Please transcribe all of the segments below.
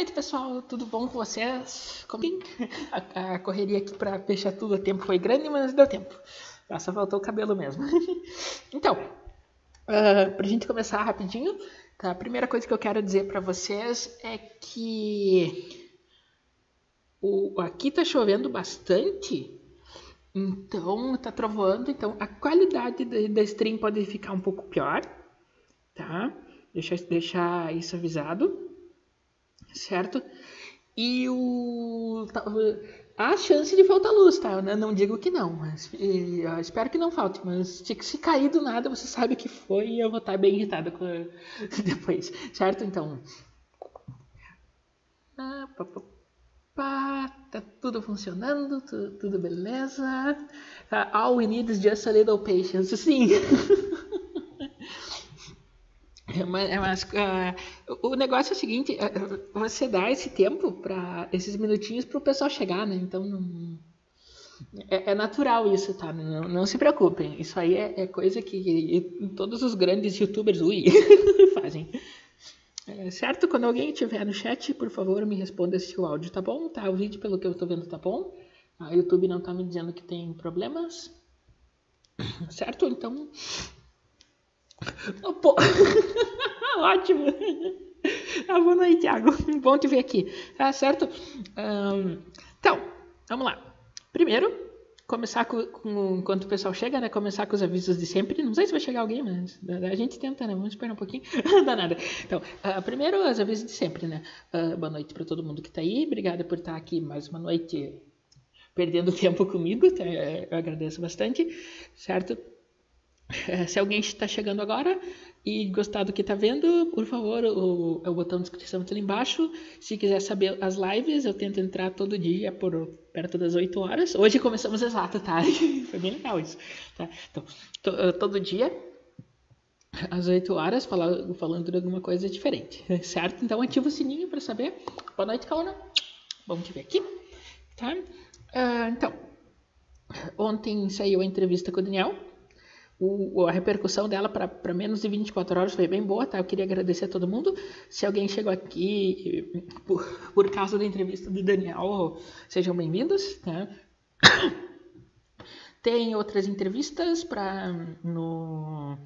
noite, pessoal. Tudo bom com vocês? Como... A, a correria aqui para fechar tudo a tempo foi grande, mas deu tempo. Só faltou o cabelo mesmo. então, uh, para a gente começar rapidinho, tá? a primeira coisa que eu quero dizer para vocês é que o, aqui tá chovendo bastante, então tá trovoando, então a qualidade da, da stream pode ficar um pouco pior, tá? Deixa deixar isso avisado certo? E o há chance de faltar luz, tá? Eu não digo que não, mas espero que não falte. Mas se cair do nada, você sabe que foi e eu vou estar bem irritada depois, certo? Então. Ah, pá, pá, pá, tá tudo funcionando, tudo, tudo beleza. Uh, all we need is just a little patience. Sim. É, mas, é, mas uh, o negócio é o seguinte, uh, você dá esse tempo para esses minutinhos para o pessoal chegar, né? Então não, é, é, natural isso, tá? Não, não, se preocupem. Isso aí é, é coisa que todos os grandes YouTubers ui, fazem. É, certo? Quando alguém estiver no chat, por favor, me responda se o áudio tá bom, tá? O vídeo, pelo que eu estou vendo, tá bom. A YouTube não tá me dizendo que tem problemas. Certo? Então, Ótimo. Ah, boa noite, Thiago. Bom te ver aqui. Tá certo? Um, então, vamos lá. Primeiro, começar com, com, enquanto o pessoal chega, né? Começar com os avisos de sempre. Não sei se vai chegar alguém, mas a gente tenta, né? Vamos esperar um pouquinho. Não dá nada. Então, uh, primeiro, os avisos de sempre, né? Uh, boa noite para todo mundo que tá aí. Obrigada por estar aqui mais uma noite perdendo tempo comigo. Tá? Eu agradeço bastante, certo? Se alguém está chegando agora e gostar do que está vendo, por favor, o, o botão de inscrição está ali embaixo. Se quiser saber as lives, eu tento entrar todo dia por perto das 8 horas. Hoje começamos exato, tá? Foi bem legal isso. Tá? Então, to, todo dia, às 8 horas, falar, falando de alguma coisa diferente, certo? Então, ativa o sininho para saber. Boa noite, Kauna. Vamos te ver aqui. Tá? Uh, então, ontem saiu a entrevista com o Daniel o, a repercussão dela para menos de 24 horas foi bem boa, tá? Eu queria agradecer a todo mundo. Se alguém chegou aqui por, por causa da entrevista do Daniel, sejam bem-vindos, tá? Tem outras entrevistas para no,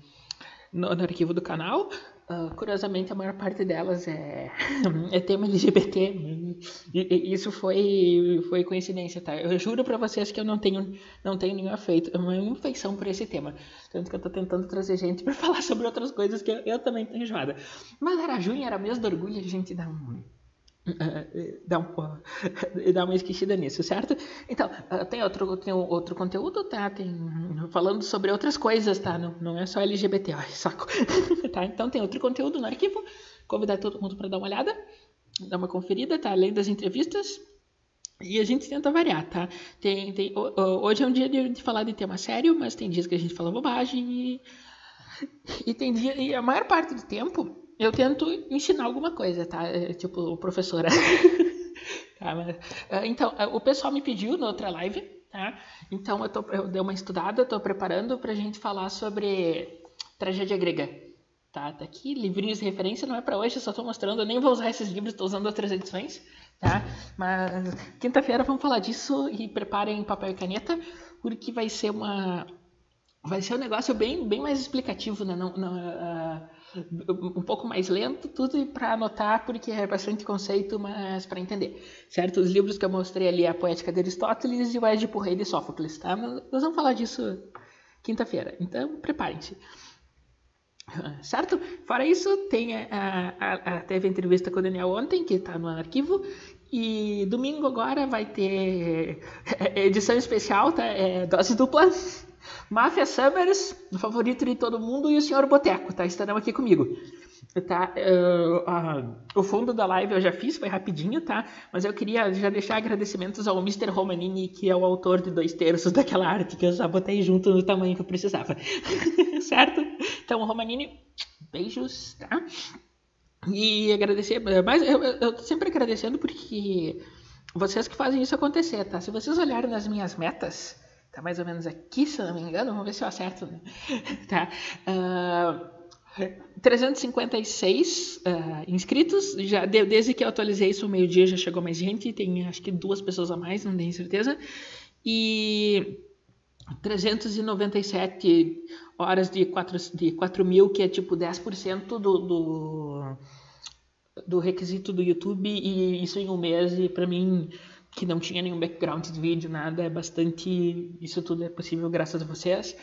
no, no arquivo do canal. Uh, curiosamente, a maior parte delas é, é tema LGBT. E, isso foi, foi coincidência, tá? Eu juro para vocês que eu não tenho, não tenho nenhuma, feito, uma infeição por esse tema. Tanto que eu tô tentando trazer gente para falar sobre outras coisas que eu, eu também tenho enjoada. Mas era junho, era mês do orgulho, a gente dá um dá, um, dá uma esquecida nisso, certo? Então, ah, tem outro, tem outro conteúdo, tá? Tem, falando sobre outras coisas, tá? Não, não é só LGBT, ai, saco. tá? Então tem outro conteúdo no arquivo. Convidar todo mundo para dar uma olhada, dar uma conferida, tá? Além das entrevistas. E a gente tenta variar, tá? Tem, tem, hoje é um dia de, de falar de tema sério, mas tem dias que a gente fala bobagem e, e tem dia, e a maior parte do tempo eu tento ensinar alguma coisa, tá? É, tipo, professora. tá, mas, é, então, é, o pessoal me pediu na outra live, tá? Então eu, tô, eu dei uma estudada, estou preparando para a gente falar sobre tragédia grega. Tá, tá aqui, livrinhos de referência, não é para hoje, só estou mostrando, eu nem vou usar esses livros, estou usando outras edições, tá? Mas quinta-feira vamos falar disso e preparem papel e caneta, porque vai ser uma vai ser um negócio bem, bem mais explicativo, né? Não, não, uh, um pouco mais lento, tudo para anotar, porque é bastante conceito, mas para entender, certo? Os livros que eu mostrei ali, a Poética de Aristóteles e o Édipo Rei de Sófocles, tá? Nós vamos falar disso quinta-feira, então preparem-se. Certo? Fora isso, tem a, a, a, teve a entrevista com o Daniel ontem, que está no arquivo, e domingo agora vai ter edição especial, tá? É, dose dupla Máfia Summers, o favorito de todo mundo, e o Senhor Boteco, tá? Estarão aqui comigo. Tá? Uh, uh, o fundo da live eu já fiz, foi rapidinho, tá? Mas eu queria já deixar agradecimentos ao Mr. Romanini, que é o autor de dois terços daquela arte que eu já botei junto no tamanho que eu precisava. certo? Então, Romanini, beijos, tá? E agradecer, mas eu, eu tô sempre agradecendo porque vocês que fazem isso acontecer, tá? Se vocês olharem nas minhas metas, Tá mais ou menos aqui, se não me engano. Vamos ver se eu acerto. Né? tá. Uh, 356 uh, inscritos. Já desde que eu atualizei isso, meio-dia já chegou mais gente. Tem acho que duas pessoas a mais, não tenho certeza. E 397 horas de 4, de 4 mil, que é tipo 10% do, do, do requisito do YouTube. E isso em um mês, e para mim, que não tinha nenhum background de vídeo, nada, é bastante. Isso tudo é possível graças a vocês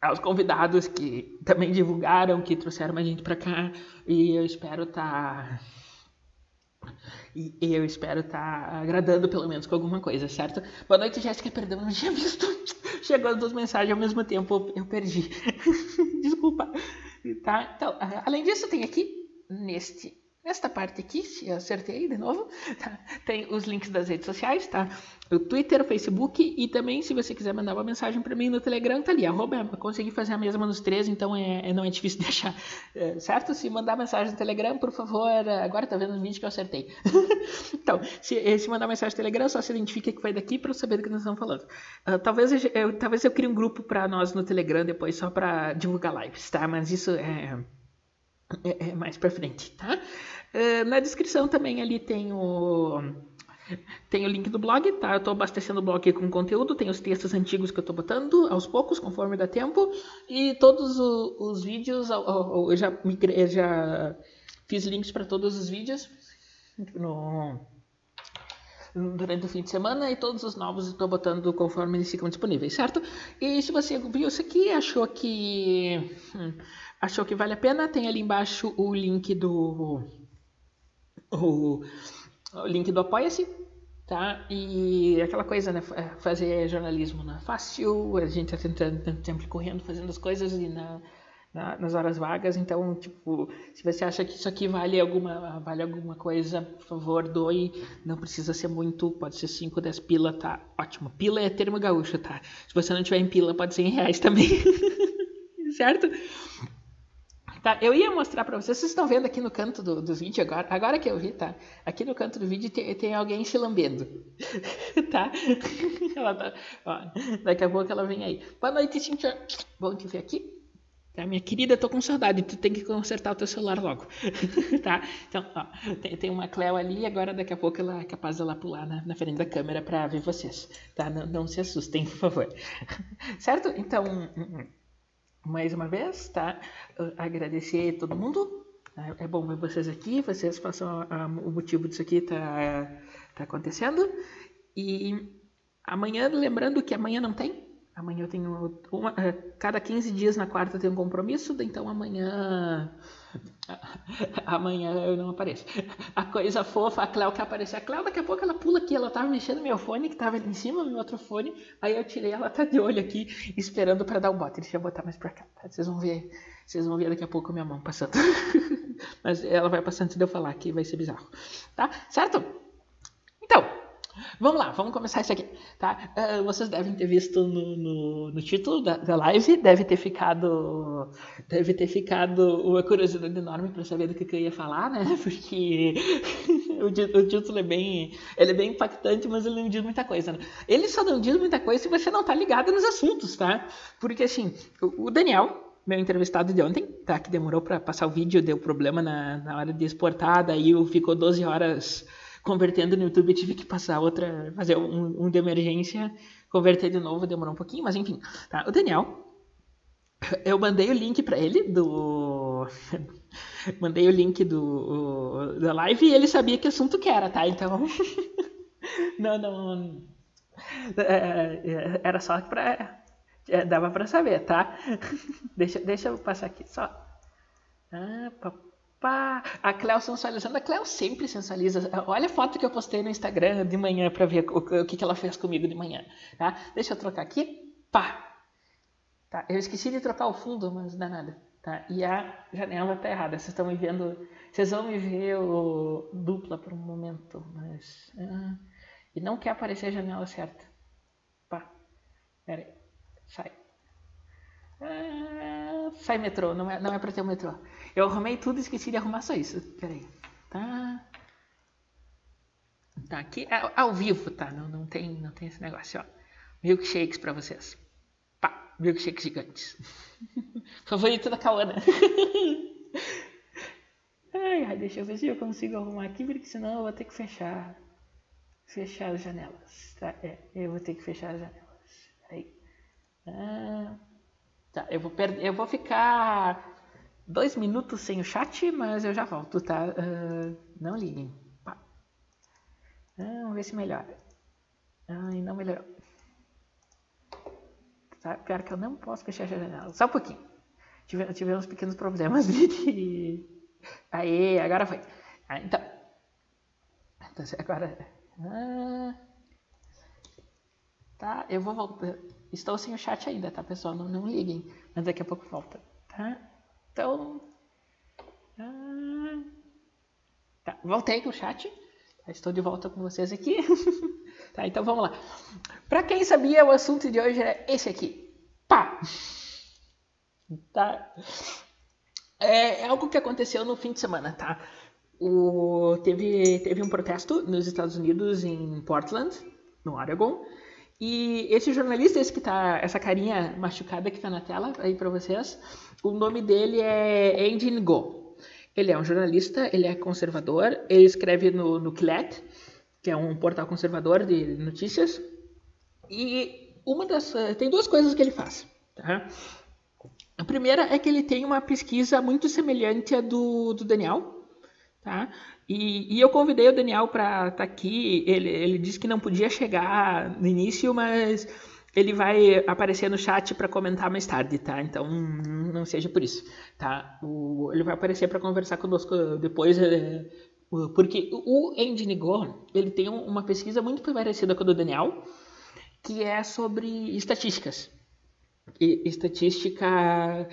aos convidados que também divulgaram, que trouxeram mais gente para cá. E eu espero. Tá... E eu espero tá agradando pelo menos com alguma coisa, certo? Boa noite, Jéssica. Perdão, não tinha visto. Chegou as duas mensagens ao mesmo tempo, eu perdi. Desculpa. Tá? Então, além disso, tem aqui neste Nesta parte aqui, se eu acertei de novo, tá? tem os links das redes sociais, tá? O Twitter, o Facebook e também, se você quiser mandar uma mensagem para mim no Telegram, tá ali. Arroba, consegui fazer a mesma nos três, então é, é não é difícil de achar, é, certo? Se mandar mensagem no Telegram, por favor, agora tá vendo o vídeo que eu acertei. então, se, eh, se, mandar mensagem no Telegram, só se identifica que vai daqui para eu saber do que nós estamos falando. Uh, talvez, eu, eu, talvez eu crie um grupo para nós no Telegram depois, só para divulgar lives, tá? Mas isso é, é, é mais para frente, tá? Eh, na descrição também ali tem o tem o link do blog, tá? Eu estou abastecendo o blog com conteúdo, tem os textos antigos que eu estou botando aos poucos, conforme dá tempo, e todos os, os vídeos, eu já, eu já fiz links para todos os vídeos no, durante o fim de semana e todos os novos estou botando conforme eles ficam disponíveis, certo? E se você viu isso aqui achou que hum, achou que vale a pena, tem ali embaixo o link do o, o link do Apoia-se, tá? E aquela coisa, né? Fazer jornalismo não é fácil, a gente tá tentando sempre correndo, fazendo as coisas e na, na, nas horas vagas, então, tipo, se você acha que isso aqui vale alguma, vale alguma coisa, por favor, doe, não precisa ser muito, pode ser 5, 10 pila, tá? Ótimo, pila é termo gaúcho, tá? Se você não tiver em pila, pode ser em reais também, certo? Tá, eu ia mostrar para vocês, vocês estão vendo aqui no canto do, do vídeo agora, agora que eu vi, tá? Aqui no canto do vídeo tem, tem alguém se lambendo, tá? Ela tá ó, daqui a pouco ela vem aí. Boa noite, Cintia. Bom te ver aqui. Tá, minha querida, tô com saudade, tu tem que consertar o teu celular logo, tá? Então, ó, tem, tem uma Cleo ali, agora daqui a pouco ela é capaz de pular na, na frente da câmera para ver vocês, tá? Não, não se assustem, por favor. certo? Então... Hum, hum mais uma vez, tá? Agradecer a todo mundo. É, é bom ver vocês aqui, vocês façam o motivo disso aqui tá, tá acontecendo. E amanhã, lembrando que amanhã não tem. Amanhã eu tenho uma, é, cada 15 dias na quarta eu tenho um compromisso, então amanhã Amanhã eu não apareço. A coisa fofa, a Cléo quer aparecer. A Cléo, daqui a pouco ela pula aqui. Ela tava mexendo no meu fone, que tava ali em cima meu outro fone. Aí eu tirei, ela tá de olho aqui, esperando para dar o bote. Deixa eu botar mais pra cá. Tá? Vocês vão ver. Vocês vão ver daqui a pouco minha mão passando. Mas ela vai passando antes de eu falar que vai ser bizarro. Tá? Certo? Então, Vamos lá, vamos começar isso aqui, tá? Uh, vocês devem ter visto no, no, no título da, da, live, deve ter ficado, deve ter ficado uma curiosidade enorme para saber do que, que, eu ia falar, né? Porque o, o, título é bem, ele é bem impactante, mas ele não diz muita coisa. Né? Ele só não diz muita coisa se você não tá ligado nos assuntos, tá? Porque assim, o, o Daniel, meu entrevistado de ontem, tá? Que demorou para passar o vídeo, deu problema na, na hora de exportar, daí ficou 12 horas convertendo no YouTube, tive que passar outra, fazer um, um de emergência, converter de novo, demorou um pouquinho, mas enfim. Tá? O Daniel, eu mandei o link para ele do. mandei o link do, da live e ele sabia que assunto que era, tá? Então. não, não. É, é, era só pra. É, dava pra saber, tá? deixa, deixa eu passar aqui só. Ah, papai. Pá, a Cleo sensualizando. A Cleo sempre sensualiza. Olha a foto que eu postei no Instagram de manhã para ver o, o, que, que ela fez comigo de manhã. Tá? Deixa eu trocar aqui. Pá. Tá, eu esqueci de trocar o fundo, mas não dá nada. Tá? E a janela tá errada. Vocês estão me vendo. Vocês vão me ver o, dupla por um momento. Mas. Ah, e não quer aparecer a janela certa. Pá. Pera aí. Sai. Ah, sai metrô. Não é, não é pra ter o metrô. Eu arrumei tudo e esqueci de arrumar só isso. Peraí. Tá. Tá aqui. É, ao vivo, tá? Não, não, tem, não tem esse negócio, ó. Milkshakes pra vocês. Pá. milkshakes gigantes. Favorito da Cauana. ai, ai, deixa eu ver se eu consigo arrumar aqui, porque senão eu vou ter que fechar. Fechar as janelas. Tá, é, eu vou ter que fechar as janelas. Aí. Ah, tá, eu vou perder. Eu vou ficar dois minutos sem o chat, mas eu já volto, tá? Uh, não liguem. Pá. Vamos ver se melhora. Ai, não melhorou. Tá? Pior que eu não posso fechar a janela. Só um pouquinho. Tive, tivemos pequenos problemas de... Aê, agora foi. Ah, então. então agora... Ah, tá, eu vou voltar. Estou sem o chat ainda, tá, pessoal? Não, não liguem. Mas daqui a pouco volta, tá? Então. Ah, tá, voltei com o chat. Estou de volta com vocês aqui. tá, então vamos lá. Para quem sabia, o assunto de hoje é esse aqui. Pá! Tá? É, é algo que aconteceu no fim de semana, tá? O, teve, teve um protesto nos Estados Unidos, em Portland, no Oregon. E esse jornalista, esse que tá, essa carinha machucada que tá na tela aí para vocês, o nome dele é Andy Ngo. Ele é um jornalista, ele é conservador, ele escreve no, no Quillet, que é um portal conservador de notícias. E uma das tem duas coisas que ele faz, tá? A primeira é que ele tem uma pesquisa muito semelhante à do, do Daniel, tá? E, e eu convidei o Daniel para estar tá aqui. Ele, ele disse que não podia chegar no início, mas ele vai aparecer no chat para comentar mais tarde, tá? Então não seja por isso, tá? O, ele vai aparecer para conversar conosco depois, é, porque o Andy ele tem uma pesquisa muito parecida com a do Daniel, que é sobre estatísticas. E, estatística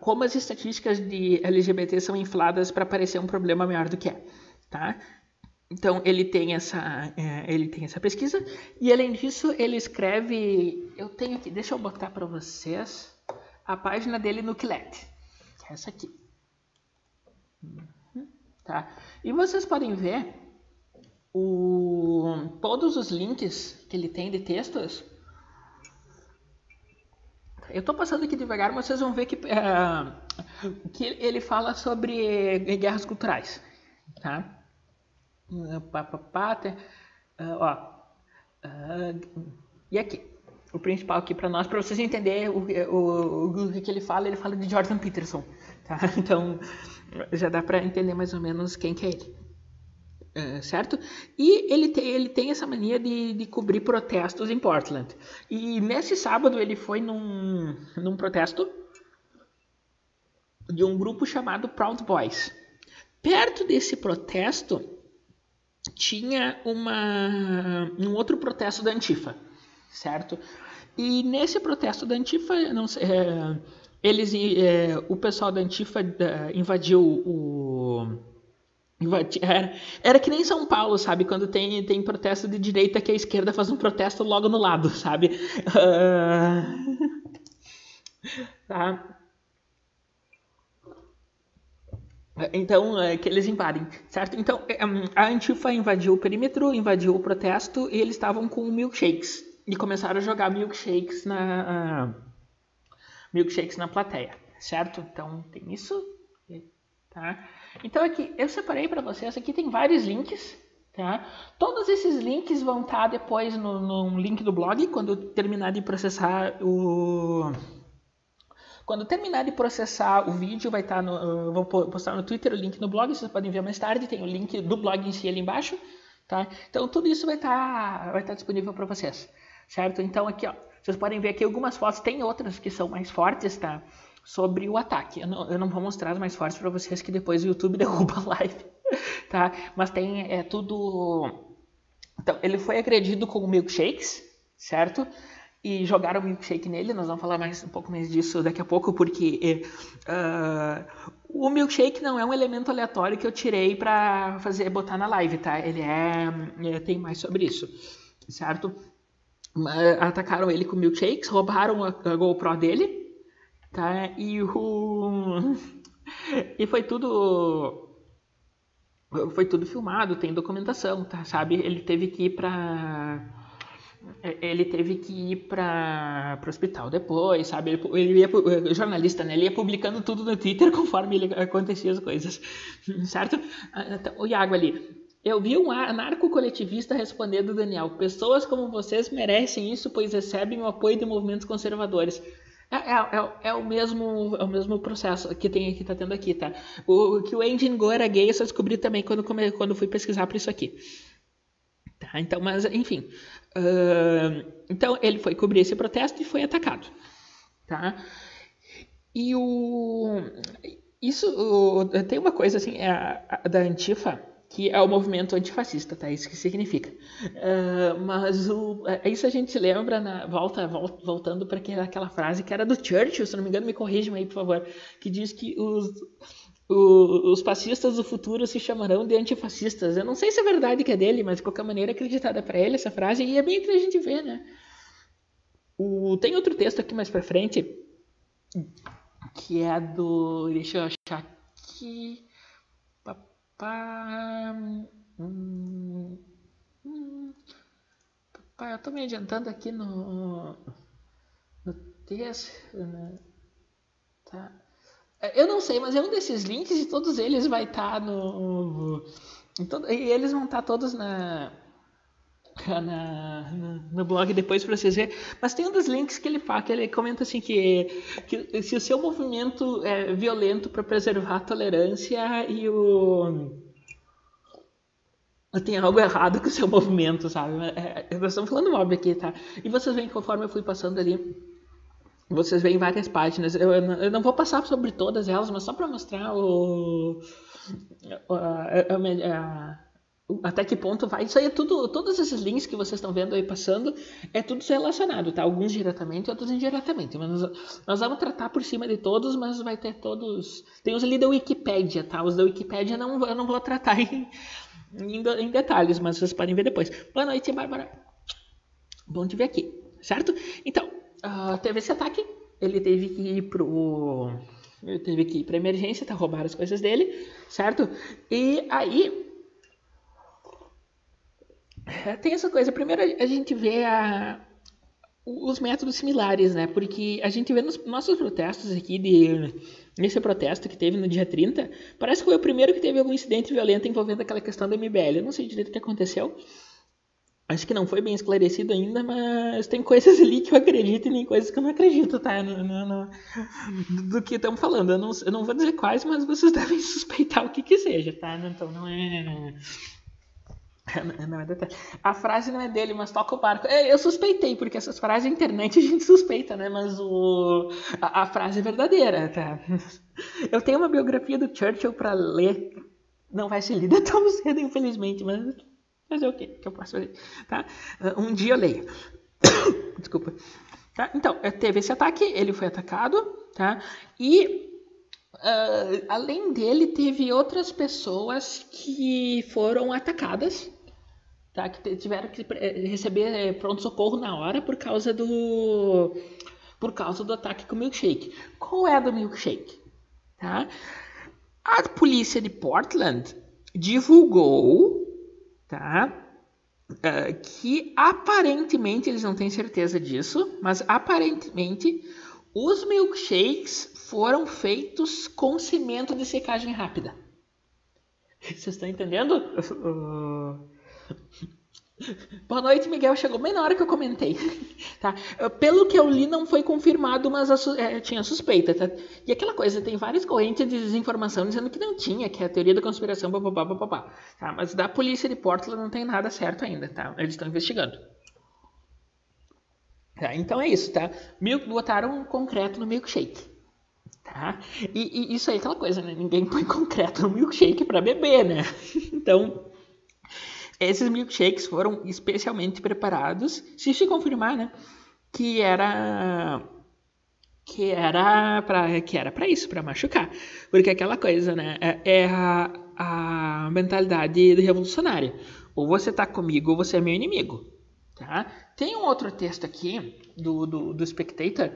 como as estatísticas de LGBT são infladas para parecer um problema maior do que é, tá? Então ele tem essa é, ele tem essa pesquisa. E além disso ele escreve eu tenho aqui deixa eu botar para vocês a página dele no Quillet que é essa aqui. Uhum, tá? E vocês podem ver o, todos os links que ele tem de textos eu estou passando aqui devagar, mas vocês vão ver que, uh, que ele fala sobre guerras culturais. Tá? Pá, pá, uh, ó, uh, e aqui, o principal aqui para nós, para vocês entenderem o, o, o, que ele fala, ele fala de Jordan Peterson. Tá? Então já dá para entender mais ou menos quem que é ele. Uh, certo? E ele tem, ele tem essa mania de, de cobrir protestos em Portland. E nesse sábado ele foi num, num protesto de um grupo chamado Proud Boys. Perto desse protesto tinha uma, um outro protesto da Antifa, certo? E nesse protesto da Antifa, não sei, é, eles, é, o pessoal da Antifa é, invadiu o era, era que nem São Paulo, sabe? Quando tem, tem protesto de direita que a esquerda faz um protesto logo no lado, sabe? Uh... tá? Então, é, que eles invadem, certo? Então, é, a Antifa invadiu o perímetro, invadiu o protesto e eles estavam com milkshakes. E começaram a jogar milkshakes na, uh, milkshakes na plateia, certo? Então, tem isso, tá? Então aqui eu separei para vocês, aqui tem vários links, tá? Todos esses links vão estar tá depois no, no link do blog quando eu terminar de processar o quando terminar de processar o vídeo, vai estar tá no, vou postar no Twitter o link no blog, vocês podem ver mais tarde, tem o link do blog em si ali embaixo, tá? Então tudo isso vai estar tá, vai estar disponível para vocês, certo? Então aqui, ó, vocês podem ver aqui algumas fotos, tem outras que são mais fortes, tá? Sobre o ataque. Eu não, eu não vou mostrar as mais fortes para vocês que depois o YouTube derruba a live, tá? Mas tem é tudo. Então ele foi agredido com milkshakes, certo? E jogaram milkshake nele. Nós vamos falar mais um pouco mais disso daqui a pouco, porque uh, o milkshake não é um elemento aleatório que eu tirei para fazer botar na live, tá? Ele é, é tem mais sobre isso, certo? Atacaram ele com milkshakes, roubaram a, a GoPro dele, tá? E o e foi tudo foi tudo filmado, tem documentação, tá? Sabe? Ele teve que ir para ele teve que ir para o hospital depois, sabe? Ele, ele ia, jornalista, né? Ele ia publicando tudo no Twitter conforme ele acontecia as coisas, certo? Então, o Iago ali. Eu vi um anarco-coletivista respondendo Daniel: Pessoas como vocês merecem isso, pois recebem o apoio de movimentos conservadores. É, é, é, é, o mesmo, é o mesmo processo que tem que tá tendo aqui, tá? O que o Engine Go era gay eu só descobri também quando, quando fui pesquisar por isso aqui. Tá? Então, mas enfim. Uh, então ele foi cobrir esse protesto e foi atacado. Tá? E o. Isso o, tem uma coisa assim, é a, a, da Antifa que é o movimento antifascista, tá? Isso que significa. Uh, mas o, é, isso a gente lembra, na, volta, volta voltando para aquela frase que era do Churchill, se não me engano, me corrijam aí, por favor, que diz que os, o, os fascistas do futuro se chamarão de antifascistas. Eu não sei se é verdade que é dele, mas de qualquer maneira é acreditada para ele essa frase e é bem que a gente vê, né? O, tem outro texto aqui mais para frente que é do. Deixa eu achar aqui. Pá, hum, hum, pá, eu tô me adiantando aqui no, no texto. Né? Tá. É, eu não sei, mas é um desses links e todos eles vai estar tá no. Todo, e eles vão estar tá todos na, na, no blog depois para vocês verem. Mas tem um dos links que ele fala, que ele comenta assim que, que se o seu movimento é violento para preservar a tolerância e o tem algo errado com o seu movimento, sabe? É, é, nós estamos falando óbvio aqui, tá? E vocês veem, conforme eu fui passando ali, vocês veem várias páginas. Eu, eu não vou passar sobre todas elas, mas só para mostrar o, a, a, a, até que ponto vai. Isso aí é tudo, todos esses links que vocês estão vendo aí passando, é tudo relacionado, tá? Alguns diretamente, outros indiretamente. Mas nós, nós, vamos tratar por cima de todos, mas vai ter todos. Tem os ali da Wikipedia, tá? Os da Wikipedia não, eu não vou tratar em, em, em detalhes, mas vocês podem ver depois. Boa noite, Bárbara. Bom te ver aqui, certo? Então, uh, teve esse ataque, ele teve que ir pro. Ele teve que ir pra emergência, tá? Roubaram as coisas dele, certo? E aí tem essa coisa. Primeiro a gente vê a, os métodos similares, né? Porque a gente vê nos nossos protestos aqui, de, nesse protesto que teve no dia 30, parece que foi o primeiro que teve algum incidente violento envolvendo aquela questão do MBL. Eu não sei direito o que aconteceu. Acho que não foi bem esclarecido ainda, mas tem coisas ali que eu acredito e tem coisas que eu não acredito, tá? No, no, no do que estamos falando. Eu não, eu não, vou dizer quais, mas vocês devem suspeitar o que que seja, tá? Então não é Não é a frase não é dele, mas toca o barco. É, eu suspeitei, porque essas frases na internet a gente suspeita, né? Mas o... a, a frase é verdadeira, tá? Eu tenho uma biografia do Churchill para ler. Não vai ser lida tão cedo, infelizmente, mas fazer o quê? que eu posso fazer? Tá? Um dia eu leio. Desculpa. Tá? Então, é, teve esse ataque, ele foi atacado, tá? E Uh, além dele, teve outras pessoas que foram atacadas, tá? que tiveram que eh, receber eh, pronto-socorro na hora por causa do por causa do ataque com o milkshake. Qual é a do milkshake? Tá? A polícia de Portland divulgou tá? Uh, que aparentemente, eles não têm certeza disso, mas aparentemente os milkshakes foram feitos com cimento de secagem rápida. Vocês estão entendendo? Boa noite, Miguel. Chegou bem na hora que eu comentei. Tá? Pelo que eu li, não foi confirmado, mas é, tinha suspeita. Tá? E aquela coisa, tem várias correntes de desinformação dizendo que não tinha, que é a teoria da conspiração, papapá, papapá. Tá? Mas da polícia de Portland não tem nada certo ainda. Tá? Eles estão investigando. Tá? Então é isso, tá? Milk, botaram um concreto no milkshake. Tá? E, e, isso aí é aquela coisa, né? Ninguém põe concreto no milkshake para beber, né? Então, esses milkshakes foram especialmente preparados, se se confirmar, né? Que era que era para que era para isso, para machucar, porque aquela coisa, né? É, é a, a mentalidade revolucionária. Ou você tá comigo ou você é meu inimigo, tá? Tem um outro texto aqui do, do, do Spectator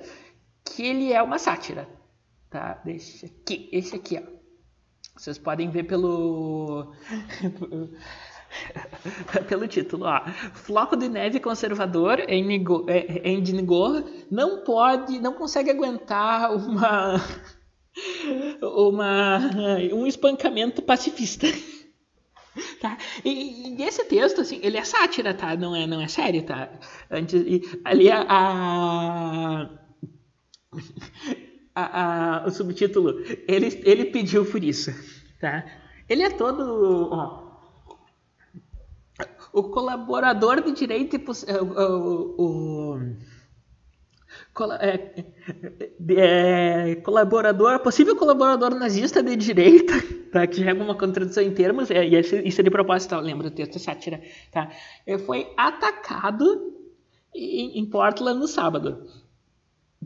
que ele é uma sátira, Tá, deixa aqui, esse aqui, ó. Vocês podem ver pelo pelo título, ó. Floco de neve conservador em, Nigo, em Dingor não pode, não consegue aguentar uma, uma um espancamento pacifista. Tá? E, e, esse texto, assim, ele é sátira, tá? Não é, não é sério, tá? Antes, e, ali a, a, a, a, o subtítulo, ele, ele pediu por isso, tá? Ele é todo, ó, o colaborador de direito e o, o, o é, é, colaborador, possível colaborador nazista de direita, tá? que já é uma contradição em termos, é, isso é de propósito, lembra o texto é sátira, tá? foi atacado em, em Portland no sábado.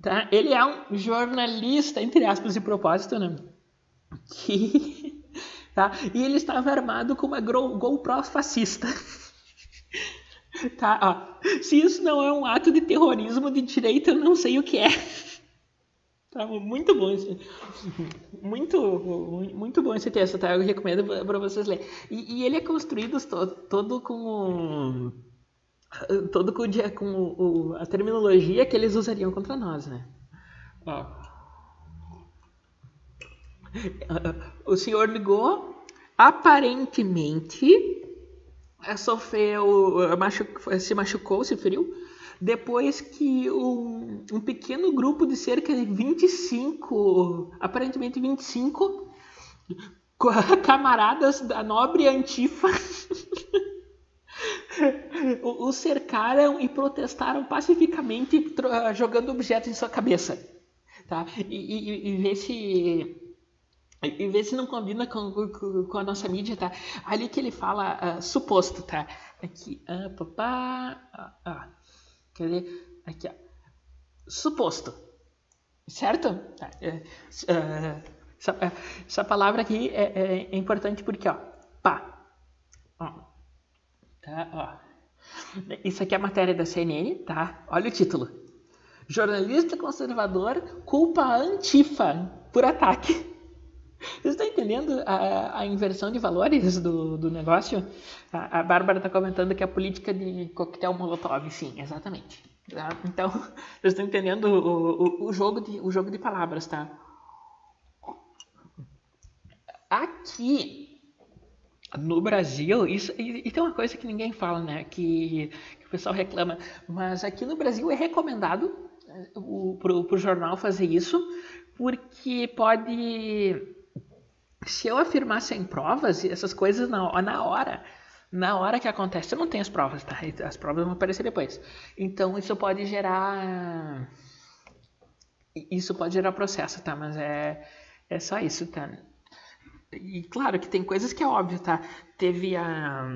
Tá? Ele é um jornalista, entre aspas, de propósito, né? Que, tá? E ele estava armado com uma GoPro fascista. Tá, ó. Se isso não é um ato de terrorismo de direita, eu não sei o que é. Tá, muito bom esse, muito, muito bom esse texto, tá? Eu recomendo para vocês lerem. E, e, ele é construído todo, todo com todo com, com o, a terminologia que eles usariam contra nós, né? Ó. O senhor ligou aparentemente sofreu, é, se machucou, se feriu, depois que um, um, pequeno grupo de cerca de 25, aparentemente 25, camaradas da nobre Antifa o cercaram e protestaram pacificamente jogando objetos em sua cabeça. Tá? E, e, e e ver se não combina com, com, com, a nossa mídia, tá? Ali que ele fala uh, suposto, tá? Aqui, ah, papá, ah, ah. Quer dizer, aqui, ó. Suposto. Certo? Tá. Uh, essa, essa, palavra aqui é, é, é, importante porque, ó, pá. Ó. Tá, ó. Isso aqui é a matéria da CNN, tá? Olha o título. Jornalista conservador culpa a Antifa por ataque. Você está entendendo a, a, inversão de valores do, do negócio? A, a Bárbara está comentando que a política de coquetel molotov, sim, exatamente. Tá? Então, vocês estão entendendo o, o, o, jogo de, o jogo de palavras, tá? Aqui, no Brasil, isso, e, e tem uma coisa que ninguém fala, né? Que, que o pessoal reclama, mas aqui no Brasil é recomendado para o jornal fazer isso, porque pode se eu afirmar sem provas, essas coisas na, na hora, na hora que acontece, eu não tenho as provas, tá? As provas vão aparecer depois. Então isso pode gerar. Isso pode gerar processo, tá? Mas é, é só isso, tá? E claro que tem coisas que é óbvio, tá? Teve a,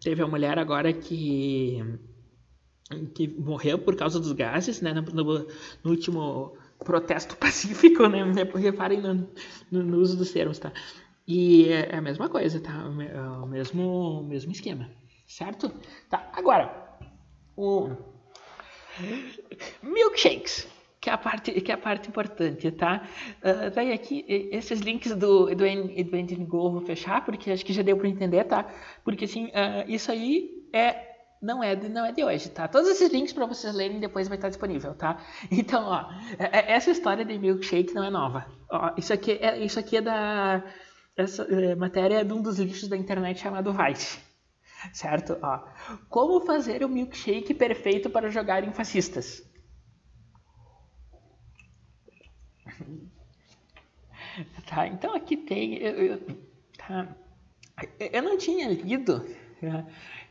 teve a mulher agora que, que morreu por causa dos gases, né? No, no, no último protesto pacífico, né? Reparem no, no, no uso dos termos, tá? E é, é a mesma coisa, tá? É o mesmo, mesmo esquema, certo? Tá, agora, o milkshakes, que é a parte, que é a parte importante, tá? Uh, daí aqui, esses links do, do, do Ending Go eu vou fechar, porque acho que já deu para entender, tá? Porque, assim, uh, isso aí é não é, de, não é de hoje, tá? Todos esses links para vocês lerem depois vai estar disponível, tá? Então, ó, é, é, essa história de milkshake não é nova. Ó, isso aqui é, isso aqui é da essa é, matéria é de um dos lixos da internet chamado Vice. Certo? Ó, como fazer o milkshake perfeito para jogar em fascistas? Tá, então aqui tem. Eu, eu, tá, eu não tinha lido tá?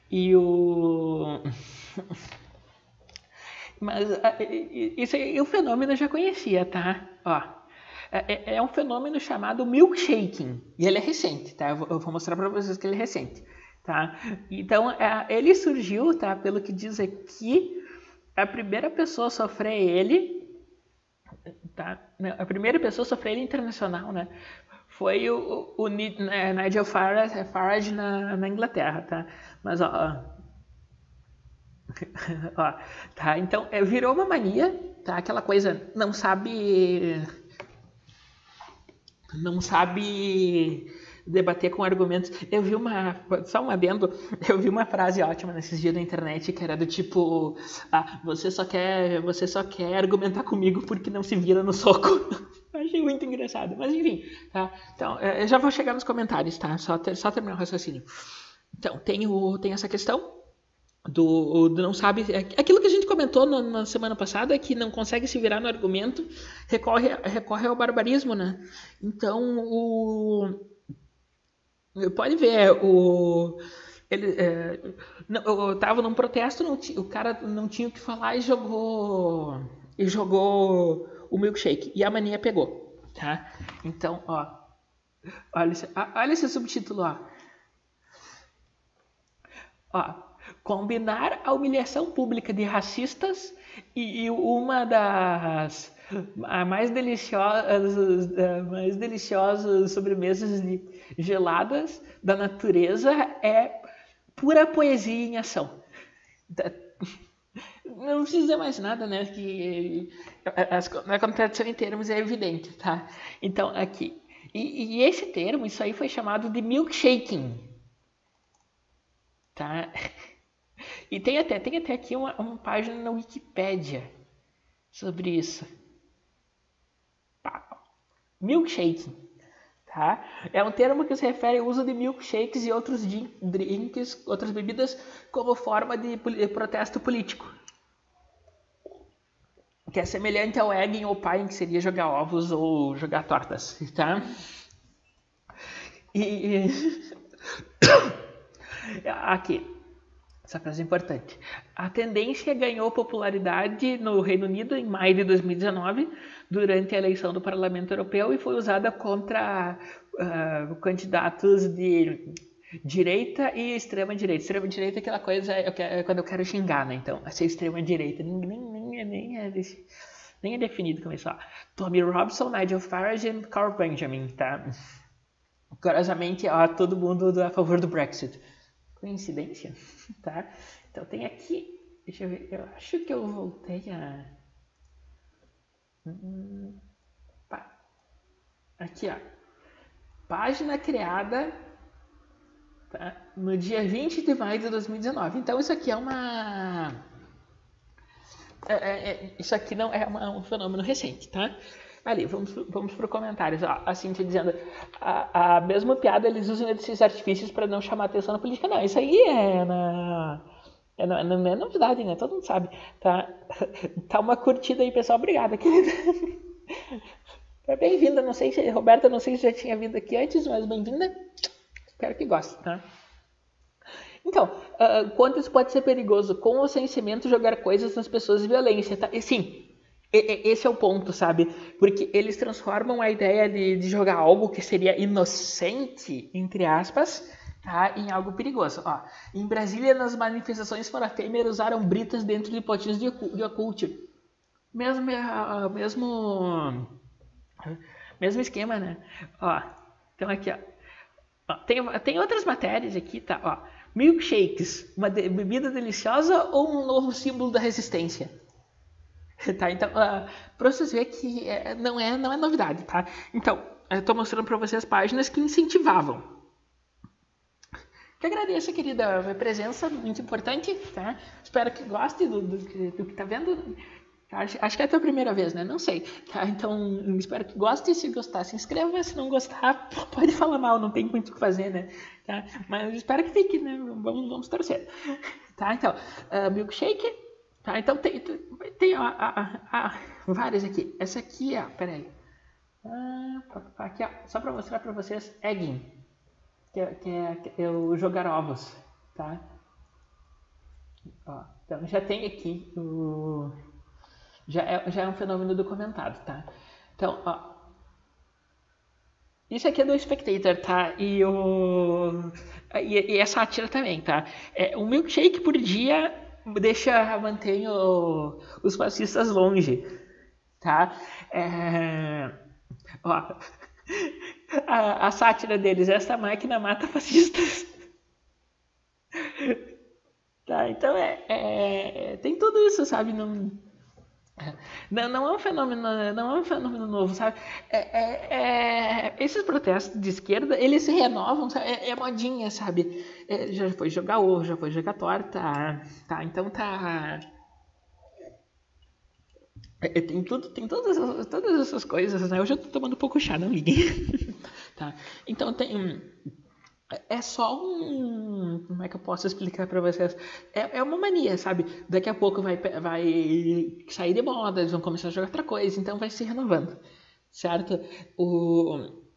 E o. Mas isso aí, o fenômeno eu já conhecia, tá? Ó, é, é, é um fenômeno chamado milkshaking. E ele é recente, tá? Eu vou, eu vou mostrar para vocês que ele é recente, tá? Então, é, ele surgiu, tá? Pelo que diz aqui, a primeira pessoa a sofrer ele, tá? A primeira pessoa a sofrer ele internacional, né? Foi o, o, o né, Nigel Farage, Farage na, na Inglaterra, tá? Mas, ó, ó, tá? Então, é, virou uma mania, tá? Aquela coisa, não sabe... Não sabe... debater com argumentos. Eu vi uma. Só um adendo. Eu vi uma frase ótima nesses dias na internet que era do tipo. Ah, você só quer. Você só quer argumentar comigo porque não se vira no soco. Achei muito engraçado. Mas enfim, tá? Então, é, eu já vou chegar nos comentários, tá? Só, ter, só terminar o raciocínio. Então, tem, o, tem essa questão do, do, não sabe. É, aquilo que a gente comentou no, na semana passada, que não consegue se virar no argumento, recorre, recorre ao barbarismo, né? Então, o. Pode ver, o. Ele, é, eu estava num protesto, não, o cara não tinha o que falar e jogou. E jogou o milkshake. E a mania pegou. Tá? Então, ó. Olha esse, olha esse subtítulo, ó. Ó, combinar a humilhação pública de racistas e, e uma das mais deliciosas, mais deliciosas sobremesas de geladas da natureza é pura poesia em ação. Não precisa dizer mais nada, né? Que a contradição em termos é evidente, tá? Então, aqui. E, e esse termo, isso aí foi chamado de milkshaking. Tá? E tem até, tem até aqui uma, uma página na Wikipédia sobre isso. Milkshake. Tá? É um termo que se refere ao uso de milkshakes e outros drinks, outras bebidas, como forma de protesto político. Que é semelhante ao egging ou pie, que seria jogar ovos ou jogar tortas. Tá? E. Aqui. Essa frase é importante. A tendência ganhou popularidade no Reino Unido em maio de 2019, durante a eleição do Parlamento Europeu, e foi usada contra uh, candidatos de direita e extrema direita. Extrema direita é aquela coisa é, é quando eu quero xingar, né? Então, ser extrema direita nem, nem, nem, é, nem, é, nem é definido como isso. Ó. Tommy Robson, Nigel Farage e Carl Benjamin, tá? Curiosamente, ó, todo mundo a favor do Brexit. Coincidência? tá? Então tem aqui. Deixa eu ver. Eu acho que eu voltei a. Hum, aqui, ó. Página criada tá? no dia 20 de maio de 2019. Então isso aqui é uma. É, é, é, isso aqui não é uma, um fenômeno recente, tá? Ali, vamos, vamos para comentários. Ó, a Cintia dizendo, a, a mesma piada eles usam esses artifícios para não chamar atenção na política. Não, isso aí é na... É, não, não é novidade, né? Todo mundo sabe. Tá, tá uma curtida aí, pessoal. Obrigada, querida. Tá bem-vinda. Não sei se, Roberta, não sei se já tinha vindo aqui antes, mas bem-vinda. Espero que goste, tá? Então, uh, quanto isso pode ser perigoso? Com ou sem cimento, jogar coisas nas pessoas de violência, tá? E, sim, esse é o ponto, sabe? Porque eles transformam a ideia de, de jogar algo que seria inocente, entre aspas, tá? em algo perigoso. Ó, em Brasília, nas manifestações fora Temer, usaram britas dentro de potinhos de, de. Mesmo, mesmo, mesmo esquema, né? Ó, então aqui, ó. ó tem, tem outras matérias aqui, tá? Ó, milkshakes, uma de, bebida deliciosa ou um novo símbolo da resistência? Tá? Então, uh, para vocês verem que é, não, é, não é novidade, tá? Então, eu estou mostrando para vocês páginas que incentivavam. Que agradeço, querida, a presença, muito importante, tá? Espero que goste do, do, do que está vendo. Acho, que é a tua primeira vez, né? Não sei. Tá? Então, espero que goste. Se gostar, se inscreva. Se não gostar, pode falar mal, não tem muito o que fazer, né? Tá? Mas espero que fique, né? Vamos, vamos torcer. Tá? Então, uh, milkshake Tá? Então tem, tem ó, várias aqui. Essa aqui, ó, peraí. Ah, aqui, ó, só para mostrar para vocês, egging, que é, que é, que é jogar ovos, tá? Ó, então já tem aqui o já é, já é um fenômeno documentado, tá? Então, ó, isso aqui é do Spectator, tá? E o e, e essa sátira também, tá? É um milkshake por dia deixa mantém o, os fascistas longe, tá? É, ó, a, a, sátira deles, essa máquina mata fascistas. tá, então é, é, tem tudo isso, sabe? Não, Não, não é um fenômeno, não é um fenômeno novo, sabe? É, é, é, esses protestos de esquerda, eles se renovam, sabe? É, é modinha, sabe? É, já foi jogar ovo, já foi jogar torta, tá? Então tá. É, tem tudo, tem todas, todas essas coisas, né? Hoje eu tô tomando um pouco chá, não liguem. tá? Então tem é só um. Como é que eu posso explicar para vocês? É, é uma mania, sabe? Daqui a pouco vai, vai sair de moda, eles vão começar a jogar outra coisa, então vai se renovando, certo? O.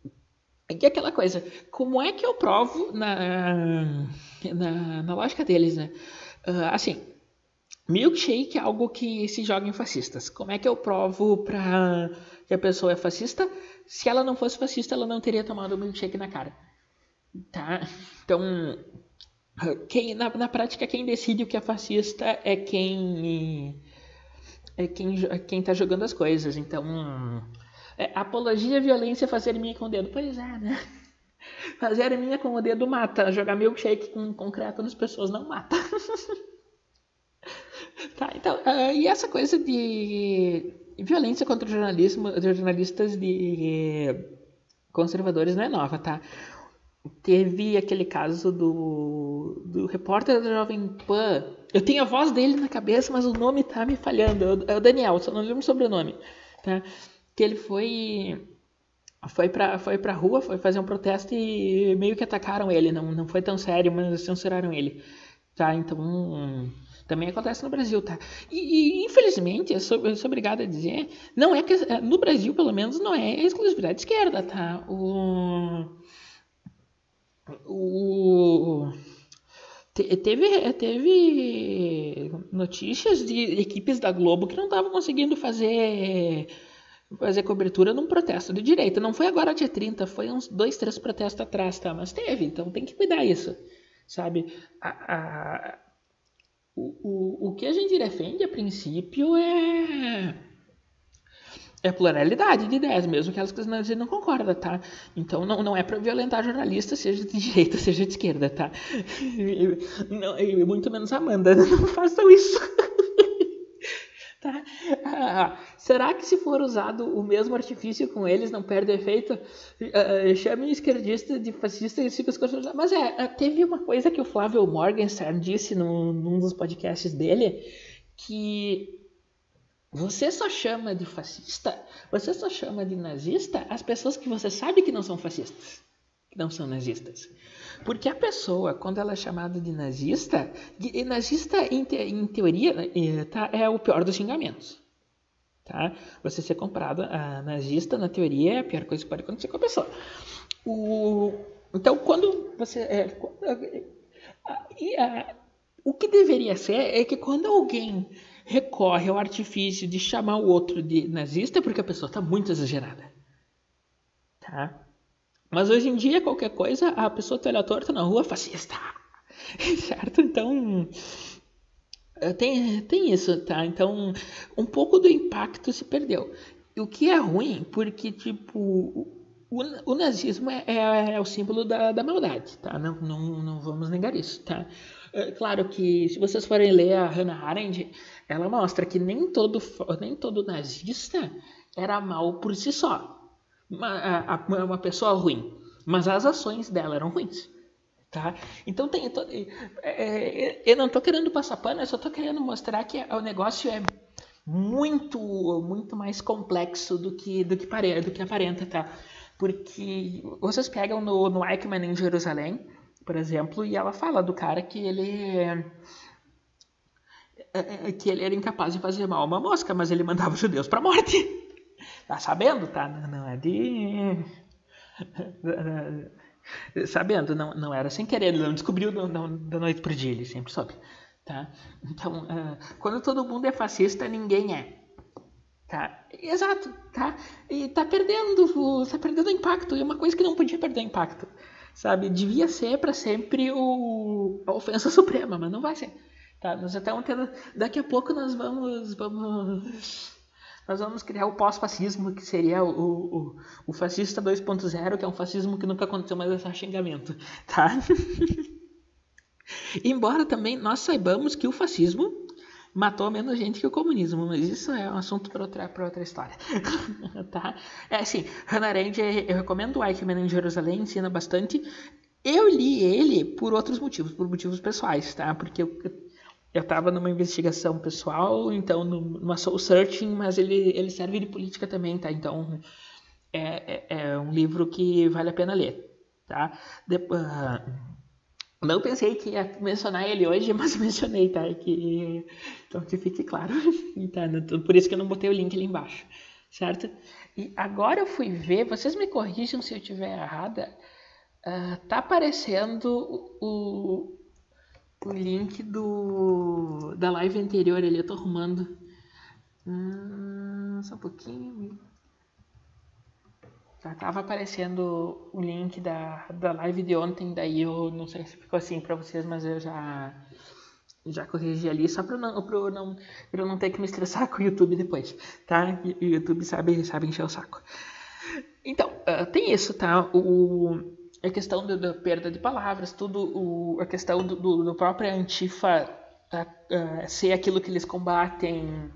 E aquela coisa, como é que eu provo na, na, na lógica deles, né? Uh, assim, milkshake é algo que se joga em fascistas. Como é que eu provo pra que a pessoa é fascista? Se ela não fosse fascista, ela não teria tomado o milkshake na cara. Tá? Então, quem, na, na prática, quem decide o que é fascista é quem é quem quem está jogando as coisas. Então, é, apologia à violência, fazer minha com o dedo. Pois é, né? Fazer minha com o dedo mata. Jogar milkshake com concreto nas pessoas não mata. tá, então, uh, e essa coisa de violência contra jornalismo, jornalistas de conservadores não é nova, tá? Teve aquele caso do, do repórter da Jovem Pan. Eu tenho a voz dele na cabeça, mas o nome tá me falhando. É o Daniel, só não lembro o sobrenome. Tá? Que ele foi foi pra, foi pra rua, foi fazer um protesto e meio que atacaram ele. Não, não foi tão sério, mas censuraram ele. Tá? Então, também acontece no Brasil, tá? E, e infelizmente, eu sou, eu sou obrigado a dizer, não é que no Brasil, pelo menos, não é exclusividade esquerda, tá? O o teve, teve notícias de equipes da Globo que não estavam conseguindo fazer fazer cobertura num protesto de direita. Não foi agora dia 30, foi uns dois, três protestos atrás, tá? Mas teve, então tem que cuidar isso, sabe? A, a, o, o, o que a gente defende a princípio é é pluralidade de ideias, mesmo que elas que não concorda, tá? Então não, não é para violentar jornalistas, seja de direita, seja de esquerda, tá? Não, e muito menos Amanda, não façam isso. tá? Ah, será que se for usado o mesmo artifício com eles não perde efeito? Uh, chame o esquerdista de fascista e se coisas. Mas é, teve uma coisa que o Flávio Morgenstern disse num, num dos podcasts dele que você só chama de fascista, você só chama de nazista as pessoas que você sabe que não são fascistas, que não são nazistas. Porque a pessoa, quando ela é chamada de nazista, de, nazista em, te, em teoria é, tá, é o pior dos xingamentos. Tá? Você ser comprado a nazista, na teoria, é a pior coisa que pode acontecer com a pessoa. O, então, quando você. É, a, a, o que deveria ser é que quando alguém recorre ao artifício de chamar o outro de nazista porque a pessoa está muito exagerada. Tá? Mas hoje em dia, qualquer coisa, a pessoa te olha torta na rua, fascista. certo? Então, eh, tem, tem isso, tá? Então, um pouco do impacto se perdeu. O que é ruim, porque, tipo, o, o nazismo é, é, é, o símbolo da, da maldade, tá? Não, não, não vamos negar isso, tá? É, claro que, se vocês forem ler a Hannah Arendt, ela mostra que nem todo, nem todo nazista era mal por si só. Uma, uma pessoa ruim. Mas as ações dela eram ruins. Tá? Então tem. Tô, é, é, eu não estou querendo passar pano, eu só estou querendo mostrar que o negócio é muito, muito mais complexo do que, do que, pare, do que aparenta, tá? Porque vocês pegam no, no Eichmann em Jerusalém, por exemplo, e ela fala do cara que ele é, é, que ele era incapaz de fazer mal a uma mosca, mas ele mandava os judeus para morte. Tá sabendo, tá? Não é de. Sabendo, não, não era sem querer, ele não descobriu da noite pro dia, ele sempre soube. Tá? Então, uh, quando todo mundo é fascista, ninguém é. Tá? Exato, tá? E tá perdendo, tá perdendo impacto, e uma coisa que não podia perder impacto, sabe? Devia ser para sempre o, a ofensa suprema, mas não vai ser. Tá? Nós até tendo, daqui a pouco nós vamos, vamos, nós vamos criar o pós-fascismo, que seria o, o, o fascista 2.0, que é um fascismo que nunca aconteceu, mas é xingamento. Tá? Embora também nós saibamos que o fascismo matou menos gente que o comunismo, mas isso é um assunto para outra, outra história. tá? É assim, Hannah Arendt, eu recomendo o Eichmann em Jerusalém, ensina bastante. Eu li ele por outros motivos, por motivos pessoais, tá? Porque eu, eu estava numa investigação pessoal, então numa soul searching, mas ele, ele serve de política também, tá? Então é, é, é um livro que vale a pena ler, tá? Depois, não pensei que ia mencionar ele hoje, mas mencionei, tá? Que, então que fique claro. tá? Por isso que eu não botei o link ali embaixo, certo? E agora eu fui ver, vocês me corrijam se eu estiver errada. Uh, tá aparecendo o, o link do, da live anterior ali, eu tô arrumando. Hum, só um pouquinho. Já tava aparecendo o link da, da live de ontem, daí eu não sei se ficou assim para vocês, mas eu já já corrigi ali só para não, pra não, não ter que me estressar com o YouTube depois, tá? O YouTube sabe, sabe encher o saco. Então, uh, tem isso, tá? O, a questão da perda de palavras, tudo, o, a questão do, do, do próprio Antifa uh, ser aquilo que eles combatem,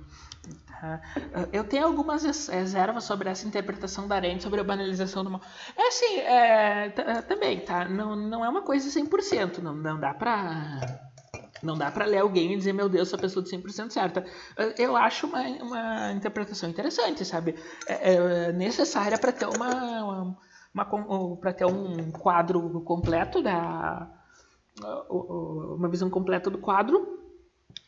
eu tenho algumas reservas sobre essa interpretação da Arendt sobre a banalização do mal. É assim, é, é, também, tá? Não, não é uma coisa 100%, não, não dá pra... Não dá para ler alguém e dizer, meu Deus, essa pessoa de 100% certa. Eu acho uma, uma interpretação interessante, sabe? É, é necessária para ter uma, uma para ter um quadro completo da uma visão completa do quadro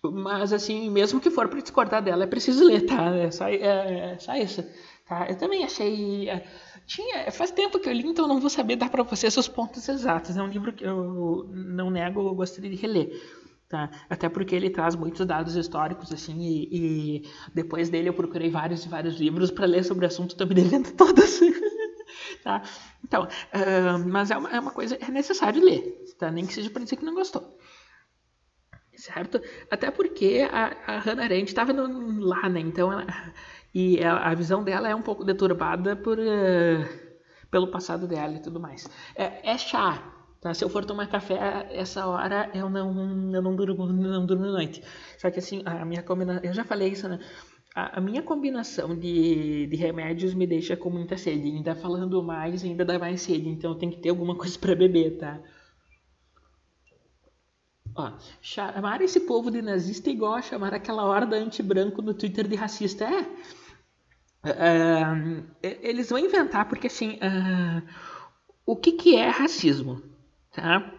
mas, assim, mesmo que for para discordar dela, é preciso ler, tá? É só, é, é só isso. Tá? Eu também achei. É, tinha, faz tempo que eu li, então não vou saber dar para vocês os pontos exatos. É um livro que eu não nego, eu gostaria de reler. Tá? Até porque ele traz muitos dados históricos, assim, e, e depois dele eu procurei vários e vários livros para ler sobre o assunto, estou me devendo todos. tá? Então, uh, mas é uma, é uma coisa, é necessário ler, tá? nem que seja para dizer que não gostou certo? Até porque a, a Hannah Arendt estava lá, né? Então, ela, e ela, a visão dela é um pouco deturbada por, uh, pelo passado dela e tudo mais. É, é, chá, tá? Se eu for tomar café essa hora, eu não, eu não durmo, não durmo noite. Só que assim, a minha combinação, eu já falei isso, né? A, a minha combinação de, de remédios me deixa com muita sede. Ainda falando mais, ainda dá mais sede. Então tem que ter alguma coisa para beber, tá? Ó, chamar esse povo de nazista é igual a chamar aquela horda anti-branco no Twitter de racista. É. Uh, eles vão inventar, porque assim. Uh, o que, que é racismo? Tá?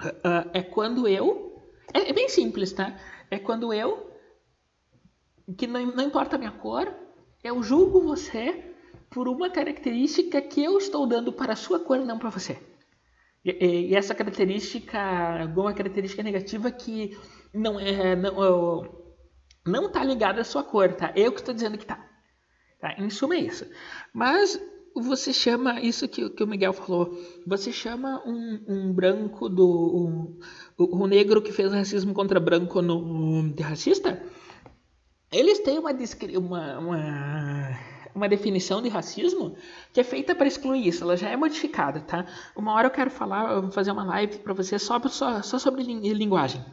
Uh, é quando eu. É, é, bem simples, tá? É quando eu. Que não, não importa a minha cor, eu julgo você por uma característica que eu estou dando para a sua cor não para você. E, e, essa característica, alguma característica negativa que não é não, não tá ligada à sua cor, tá? Eu que estou dizendo que tá. tá. Em suma é isso. Mas você chama isso que, que o Miguel falou, você chama um, um branco do um, negro que fez racismo contra branco no de racista? Eles têm uma, uma, uma uma definição de racismo que é feita para excluir isso, ela já é modificada, tá? Uma hora eu quero falar, eu vou fazer uma live para você só, só, só sobre linguagem.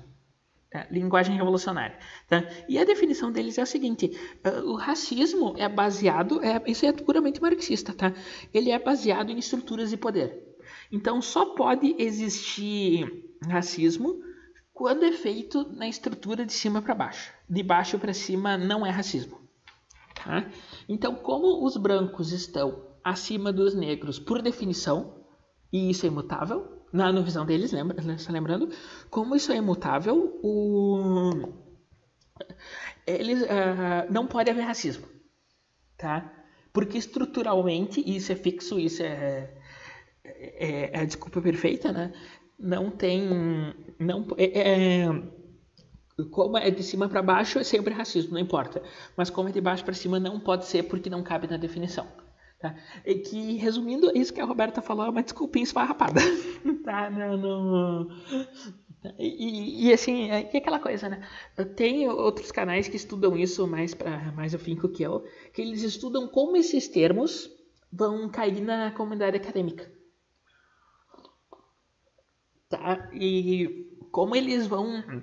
Tá? Linguagem revolucionária. Tá? E a definição deles é a seguinte: o racismo é baseado, é, isso é puramente marxista, tá? Ele é baseado em estruturas de poder. Então só pode existir racismo quando é feito na estrutura de cima para baixo. De baixo para cima não é racismo. Tá? Então, como os brancos estão acima dos negros por definição, e isso é imutável, na, visão deles, lembra, lembrando, como isso é imutável, o, eles, uh, não pode haver racismo. Tá? Porque estruturalmente, isso é fixo, isso é, é, é a desculpa perfeita, né? Não tem. Não, é, é como é de cima para baixo, é sempre racismo, não importa. Mas como é de baixo para cima, não pode ser porque não cabe na definição. Tá? E que, resumindo, isso que a Roberta falou é uma desculpinha esfarrapada. tá? Não, não... E, e, assim, é, é aquela coisa, né? Tem outros canais que estudam isso mais para mais afinco que eu, que eles estudam como esses termos vão cair na comunidade acadêmica. Tá? E como eles vão é,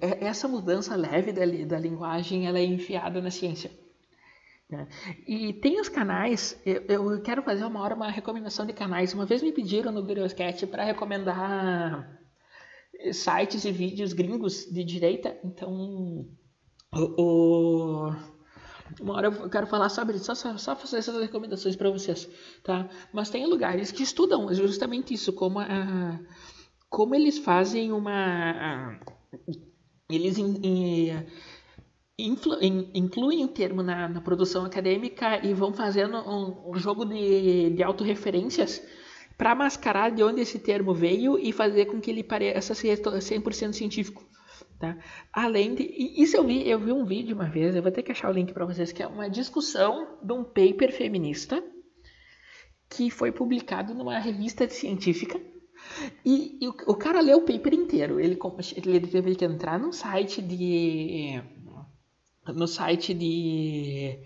essa mudança leve da, da linguagem ela é enfiada na ciência. Né? E tem os canais, eu, eu, quero fazer uma hora uma recomendação de canais. Uma vez me pediram no Curioscat para recomendar sites e vídeos gringos de direita, então o, o, uma hora eu quero falar sobre isso, só, só fazer essas recomendações para vocês, tá? Mas tem lugares que estudam justamente isso, como, a, como eles fazem uma... A, eles in, in, influ, in, incluem o termo na, na, produção acadêmica e vão fazendo um, um jogo de, de autorreferências para mascarar de onde esse termo veio e fazer com que ele pareça ser 100% científico. Tá? Além de. Isso eu vi, eu vi um vídeo uma vez, eu vou ter que achar o link para vocês, que é uma discussão de um paper feminista que foi publicado numa revista científica. E, e o, o, cara leu o paper inteiro. Ele, ele teve que entrar num site de. no site de.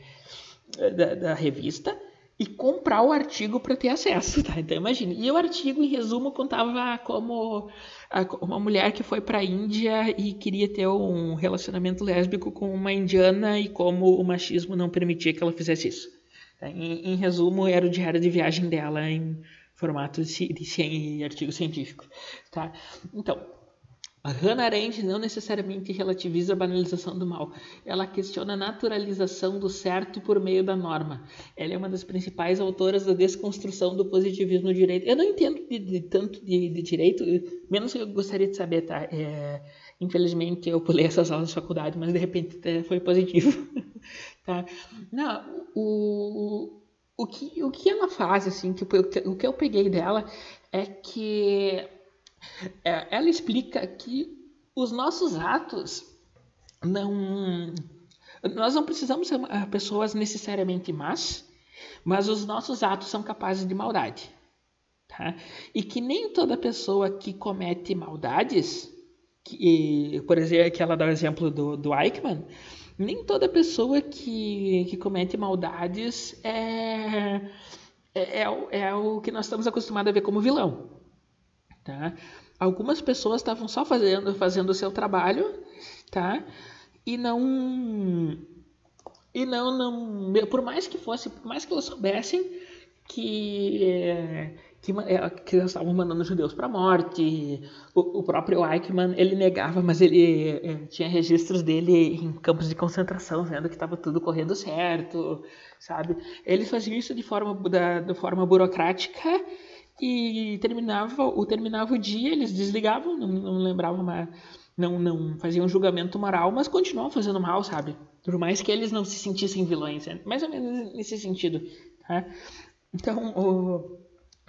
da, da revista e comprar o artigo para ter acesso, tá? Então imagine. E o artigo, em resumo, contava como uma mulher que foi para a Índia e queria ter um relacionamento lésbico com uma indiana e como o machismo não permitia que ela fizesse isso. Tá? Em, em resumo, era o diário de viagem dela em formato de, de, de artigo científico, tá? Então, a Hannah Arendt não necessariamente relativiza a banalização do mal. Ela questiona a naturalização do certo por meio da norma. Ela é uma das principais autoras da desconstrução do positivismo no direito. Eu não entendo de, de, tanto de, de, direito, menos eu gostaria de saber, tá? É, infelizmente eu pulei essas aulas de faculdade, mas de repente foi positivo. tá? Não, o, o, que, o que ela faz, assim, que, o que eu peguei dela é que é, ela explica que os nossos atos não. Nós não precisamos ser pessoas necessariamente más, mas os nossos atos são capazes de maldade. Tá? E que nem toda pessoa que comete maldades, que, por exemplo, que ela dá o exemplo do, do Eichmann, nem toda pessoa que, que comete maldades é, é, é, é o que nós estamos acostumados a ver como vilão. Tá? Algumas pessoas estavam só fazendo, fazendo o seu trabalho, tá? E não e não, não por mais que fosse, por mais que eles soubessem que que, que eles estavam mandando judeus para a morte, o, o, próprio Eichmann ele negava, mas ele é, tinha registros dele em campos de concentração, vendo que estava tudo correndo certo, sabe? Eles faziam isso de forma da, de forma burocrática e terminava o terminava o dia, eles desligavam, não, não lembravam mais, não, não faziam julgamento moral, mas continuavam fazendo mal, sabe? Por mais que eles não se sentissem vilões, é mais ou menos nesse sentido, tá? Então, o,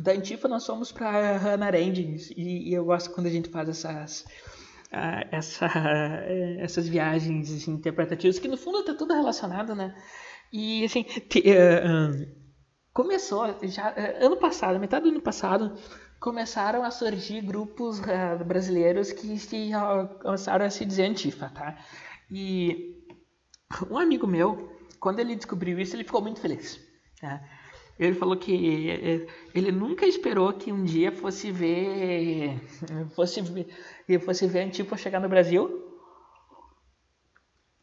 da Antifa nós fomos para Hannah Arendt e, e, eu gosto quando a gente faz essas essa, essas viagens interpretativas que no fundo está tudo relacionado, né? E assim, te, uh, começou já é, ano passado, metade do ano passado, começaram a surgir grupos uh, brasileiros que se, uh, começaram a se dizer antifa, tá? E um amigo meu, quando ele descobriu isso, ele ficou muito feliz. Tá? Ele falou que é, ele nunca esperou que um dia fosse ver fosse ver, fosse ver Antifa chegar no Brasil,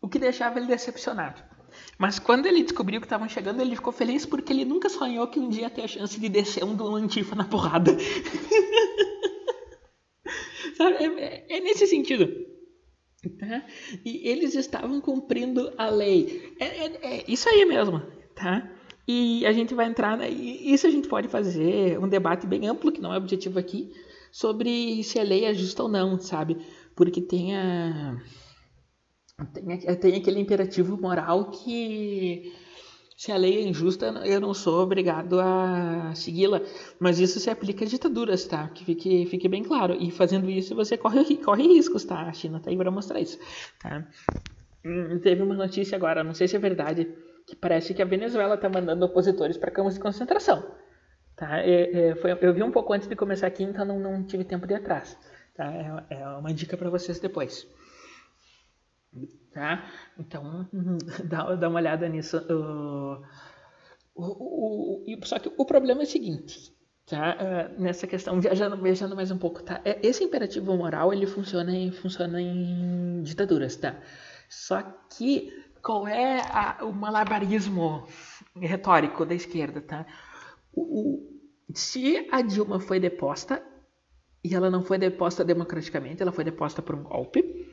o que deixava ele decepcionado. Mas quando ele descobriu que estavam chegando, ele ficou feliz porque ele nunca sonhou que um dia ia ter a chance de descer um do Antifa na porrada. Sabe? É, é, nesse sentido. Tá? E eles estavam cumprindo a lei. É, é, é, isso aí mesmo. Tá? E a gente vai entrar. Na, isso a gente pode fazer um debate bem amplo, que não é objetivo aqui, sobre se a lei é justa ou não, sabe? Porque tem a tem, tem aquele imperativo moral que se a lei é injusta, eu não sou obrigado a segui-la. Mas isso se aplica a ditaduras, tá? Que fique, fique bem claro. E fazendo isso, você corre, corre riscos, tá? A China tá aí para mostrar isso, tá? Hum, teve uma notícia agora, não sei se é verdade, que parece que a Venezuela tá mandando opositores para campos de concentração. Tá? É, é, foi, eu vi um pouco antes de começar aqui, então não, não tive tempo de ir atrás. Tá? É, é uma dica para vocês depois. Tá? Então, dá, dá uma olhada nisso. Uh, o, o, o, só que o problema é o seguinte: tá? Uh, nessa questão, viajando, viajando mais um pouco, tá? É, esse imperativo moral, ele funciona em, funciona em ditaduras, tá? Só que qual é a, o malabarismo retórico da esquerda, tá? O, o, se a Dilma foi deposta, e ela não foi deposta democraticamente, ela foi deposta por um golpe,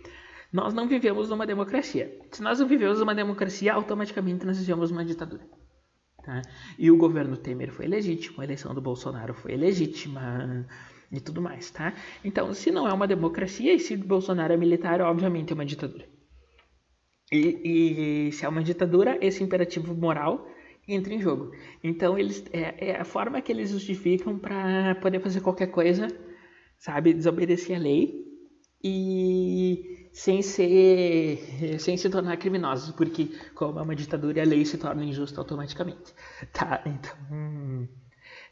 nós não vivemos numa democracia. Se nós não vivemos numa democracia, automaticamente nós vivemos uma ditadura. Tá? E o governo Temer foi legítimo, a eleição do Bolsonaro foi legítima e tudo mais. Tá? Então, se não é uma democracia e se Bolsonaro é militar, obviamente é uma ditadura. E, e se é uma ditadura, esse imperativo moral entra em jogo. Então, eles, é, é a forma que eles justificam para poder fazer qualquer coisa, sabe? Desobedecer a lei e sem ser sem se tornar criminosos, porque como é uma ditadura, a lei se torna injusta automaticamente. Tá? Então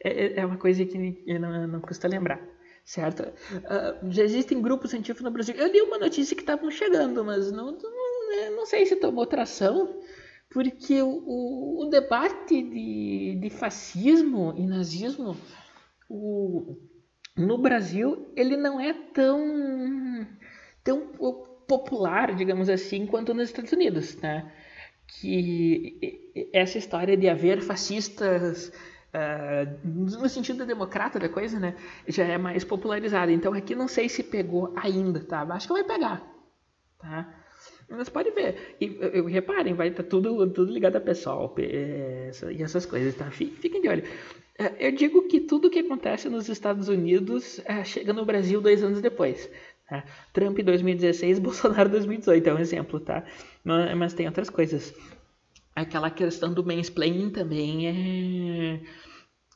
é, é, é uma coisa que não, não custa lembrar. Certo? Uh, já existem grupos científicos no Brasil. Eu li uma notícia que estavam chegando, mas não, não, não sei se tomou tração, porque o, o, o debate de, de fascismo e nazismo o, no Brasil ele não é tão tão popular, digamos assim, quanto nos Estados Unidos, né? Que essa história de haver fascistas uh, no sentido democrata da coisa, né, já é mais popularizada. Então aqui não sei se pegou ainda, tá? Acho que vai pegar, tá? Mas pode ver. E, e reparem, vai estar tá tudo, tudo ligado a pessoal e essas coisas, tá? Fiquem de olho. É, eu digo que tudo que acontece nos Estados Unidos é, chega no Brasil dois anos depois. Tá? Trump 2016, Bolsonaro 2018 é um exemplo, tá? Mas, mas, tem outras coisas. Aquela questão do mansplaining também é,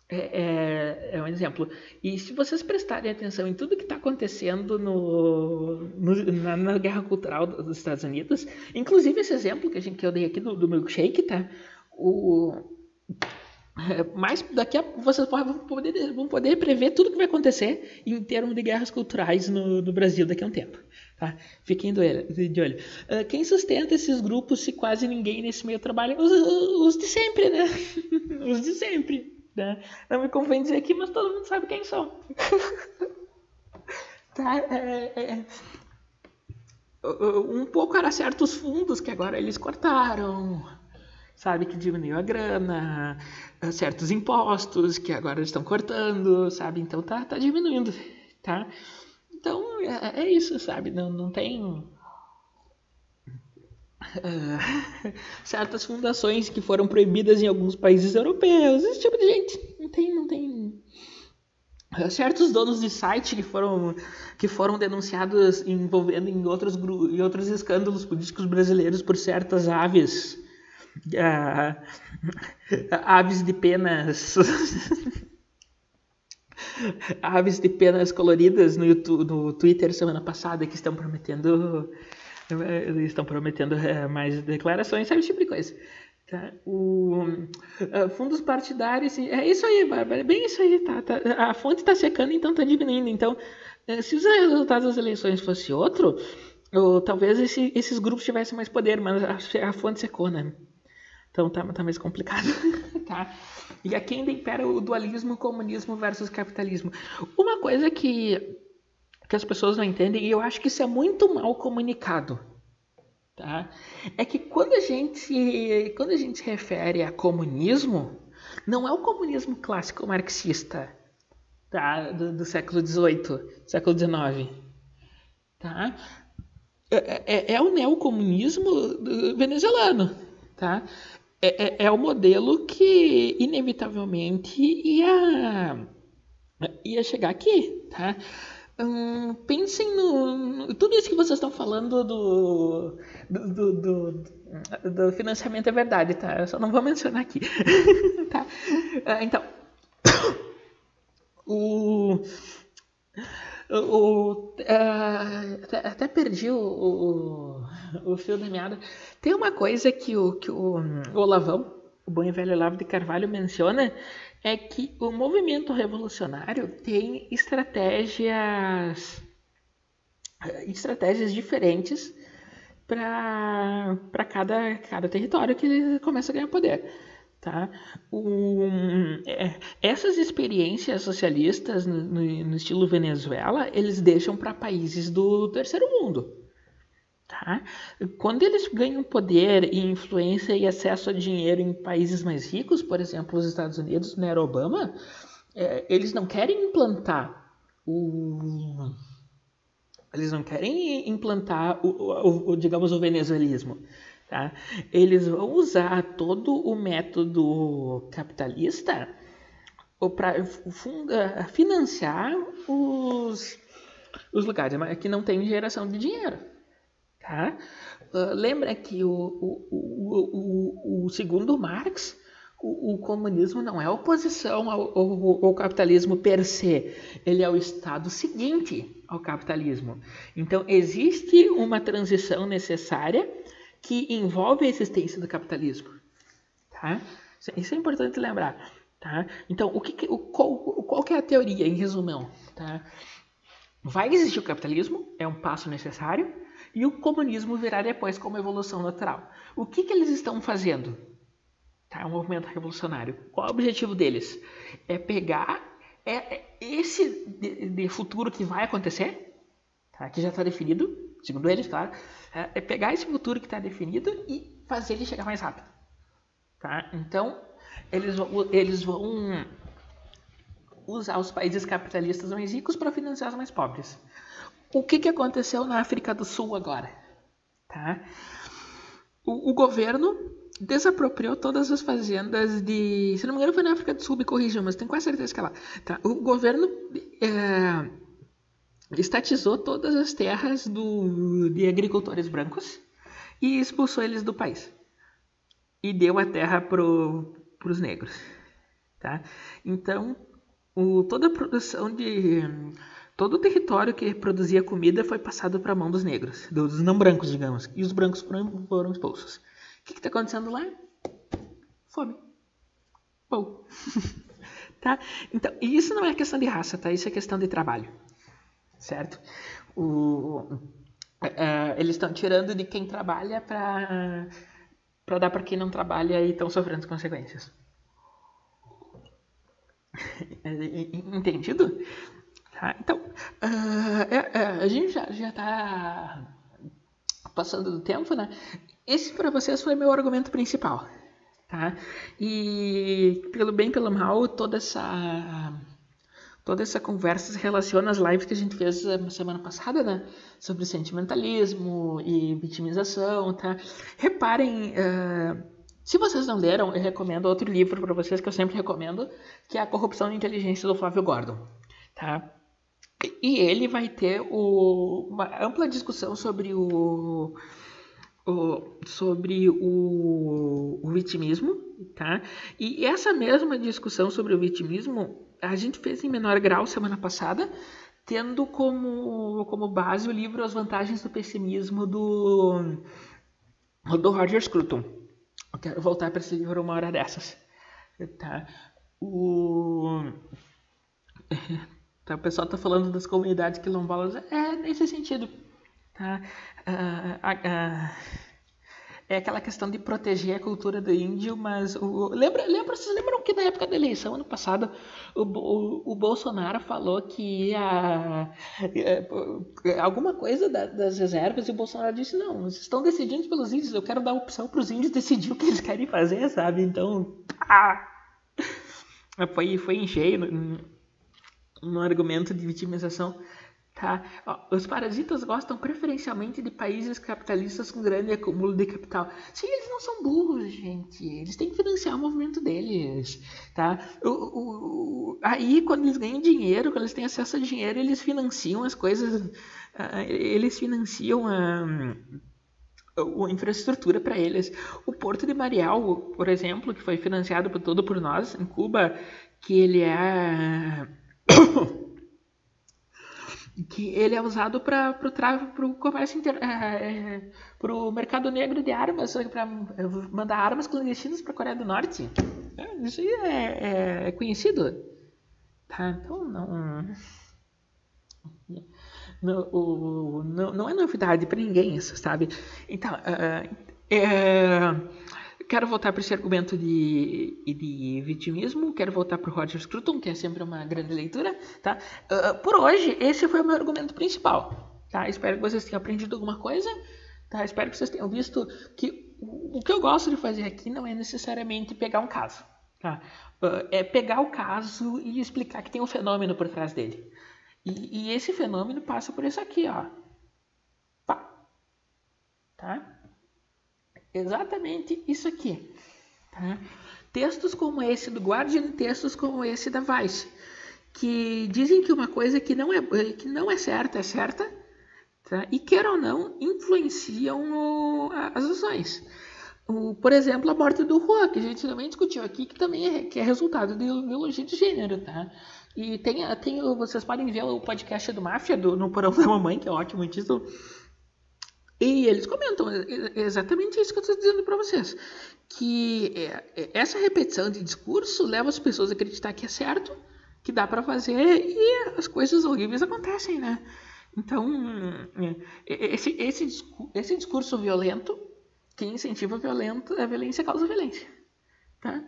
é, é, é um exemplo. E se vocês prestarem atenção em tudo que está acontecendo no, no na, na, guerra cultural dos Estados Unidos, inclusive esse exemplo que, a gente, que eu dei aqui do, do milkshake, tá? O, é, mas daqui a vocês vão poder, vão poder prever tudo que vai acontecer em termos de guerras culturais no, no Brasil daqui a um tempo. Tá? Fiquem de olho. Uh, quem sustenta esses grupos se quase ninguém nesse meio trabalha? Os, os de sempre, né? os de sempre. Né? Não me convém dizer aqui, mas todo mundo sabe quem são. tá? É, é, é. um pouco era certos fundos que agora eles cortaram sabe que diminuiu a grana, certos impostos que agora estão cortando, sabe? Então tá, tá diminuindo, tá? Então é, é isso, sabe? Não, não tem uh, certas fundações que foram proibidas em alguns países europeus, esse tipo de gente. Não tem, não tem. Eh, certos donos de site que foram que foram denunciados envolvendo em outros em outros escândalos políticos brasileiros por certas aves. Uh, aves de penas. Aves de penas coloridas no, YouTube, no Twitter semana passada que estão prometendo estão prometendo uh, mais declarações, sabe esse tipo de coisa. Tá? O, uh, fundos partidários, é isso aí, Bárbara, é bem isso aí, tá, tá a fonte está secando, então está diminuindo. Então, se os resultados das eleições fosse outro, ou, talvez esse, esses grupos tivessem mais poder, mas a, a fonte secou, né? Então tá, tá mais complicado, tá? E aqui ainda impera o dualismo comunismo versus capitalismo. Uma coisa que, que as pessoas não entendem, e eu acho que isso é muito mal comunicado, tá? É que quando a gente, quando a gente refere a comunismo, não é o comunismo clássico marxista, tá? Do, do século XVIII, século XIX, tá? É, é, é o neocomunismo venezuelano, tá? é, é, é o modelo que inevitavelmente ia, ia chegar aqui, tá? Hum, pensem no, no, Tudo isso que vocês estão falando do, do, do, do, do financiamento é verdade, tá? Eu só não vou mencionar aqui. tá? Ah, então. O. O, uh, até, perdi o, o, o, fio da meada. Tem uma coisa que o, que o, o Olavão, o bom e velho Olavo de Carvalho, menciona, é que o movimento revolucionário tem estratégias, estratégias diferentes para cada, cada território que começa a ganhar poder. Tá? Um, é, essas experiências socialistas no, no, no, estilo Venezuela, eles deixam para países do terceiro mundo. Tá? Quando eles ganham poder e influência e acesso a dinheiro em países mais ricos, por exemplo, os Estados Unidos, era Obama, é, eles não querem implantar o eles não querem implantar o, o, o digamos o venezuelismo tá? eles vão usar todo o método capitalista para financiar os, os lugares que não têm geração de dinheiro tá? Uh, lembra que o, o, o, o, segundo Marx o, o, comunismo não é oposição ao, ao, ao, capitalismo per se, ele é o estado seguinte ao capitalismo. Então, existe uma transição necessária que envolve a existência do capitalismo. Tá? Isso é importante lembrar. Tá? Então, o que, o, qual, qual que é a teoria, em resumão? Tá? Vai existir o capitalismo, é um passo necessário, e o comunismo virá depois como evolução natural. O que, que eles estão fazendo? Tá? Um movimento revolucionário. Qual é o objetivo deles? É pegar é, é esse de, de, futuro que vai acontecer, tá? que já está definido, segundo eles, claro, é, é pegar esse futuro que está definido e fazer ele chegar mais rápido. Tá? Então, eles, eles vão usar os países capitalistas mais ricos para financiar os mais pobres. O que, que aconteceu na África do Sul agora? Tá? O, o governo desapropriou todas as fazendas de. Se não me engano, foi na África do Sul, me corrijam, mas tenho quase certeza que é lá. Tá? O governo é, estatizou todas as terras do, de agricultores brancos e expulsou eles do país. E deu a terra para os negros. Tá? Então, o, toda a produção de. Todo o território que produzia comida foi passado para a mão dos negros, dos não brancos, digamos, e os brancos foram, expulsos que está acontecendo lá? Fome. Bom. tá? Então, isso não é questão de raça, tá? Isso é questão de trabalho. Certo? O, uh, eles estão tirando de quem trabalha para para dar para quem não trabalha e estão sofrendo as consequências. Entendido? Tá, então, uh, a gente já está passando do tempo, né? Esse para vocês foi meu argumento principal, tá? E pelo bem pelo mal, toda essa toda essa conversa se relaciona às lives que a gente fez semana passada, né? Sobre sentimentalismo e vitimização, tá? Reparem, uh, se vocês não leram, eu recomendo outro livro para vocês que eu sempre recomendo, que é A Corrupção da Inteligência do Flávio Gordon, tá? E ele vai ter o, uma ampla discussão sobre o sobre o, o, vitimismo, tá? E essa mesma discussão sobre o vitimismo a gente fez em menor grau semana passada, tendo como, como base o livro As Vantagens do Pessimismo do, do Roger Scruton. Eu quero voltar para esse livro uma hora dessas. Tá? O, tá, o pessoal está falando das comunidades quilombolas. É nesse sentido. Tá? Uh, é aquela questão de proteger a cultura do índio, mas o, lembra, lembra, vocês lembram que na época da eleição, ano passado, o, o, o Bolsonaro falou que ia é, alguma coisa da, das reservas e o Bolsonaro disse, não, vocês estão decidindo pelos índios, eu quero dar opção para os índios decidir o que eles querem fazer, sabe? Então, ah, foi, foi em cheio no, argumento de vitimização. Tá? Os parasitas gostam preferencialmente de países capitalistas com grande acúmulo de capital. Sim, eles não são burros, gente. Eles têm que financiar o movimento deles. Tá? O, o, aí, quando eles ganham dinheiro, quando eles têm acesso a dinheiro, eles financiam as coisas. Uh, eles financiam a. a infraestrutura para eles. O Porto de Mariel, por exemplo, que foi financiado por todo por nós em Cuba, que ele é que ele é usado para o comércio inter, é, é, para o mercado negro de armas, para mandar armas clandestinas para a Coreia do Norte. É, isso aí é, é, é, conhecido. Tá? Então não, não, o, não, não é novidade para ninguém isso, sabe? Então, uh, é, quero voltar para esse argumento de, de vitimismo, quero voltar para o Roger Scruton, que é sempre uma grande leitura, tá? Uh, por hoje, esse foi o meu argumento principal, tá? Espero que vocês tenham aprendido alguma coisa, tá? Espero que vocês tenham visto que o, que eu gosto de fazer aqui não é necessariamente pegar um caso, tá? Uh, é pegar o caso e explicar que tem um fenômeno por trás dele. E, e esse fenômeno passa por isso aqui, ó. Pá. Tá? Exatamente isso aqui. Tá? Textos como esse do Guardian, textos como esse da Vice, que dizem que uma coisa que não é, que não é certa é certa, tá? e quer ou não, influenciam as ações. O, por exemplo, a morte do Juan, que a gente também discutiu aqui, que também é, que é resultado de ideologia de gênero, tá? E tem, tem, vocês podem ver o podcast do Máfia, do, no Porão da Mamãe, que é ótimo título, e eles comentam exatamente isso que eu estou dizendo para vocês. Que é, é, essa repetição de discurso leva as pessoas a acreditar que é certo, que dá para fazer e as coisas horríveis acontecem, né? Então, é, esse, esse, esse discurso violento que incentiva a, violento, a violência causa violência. Tá?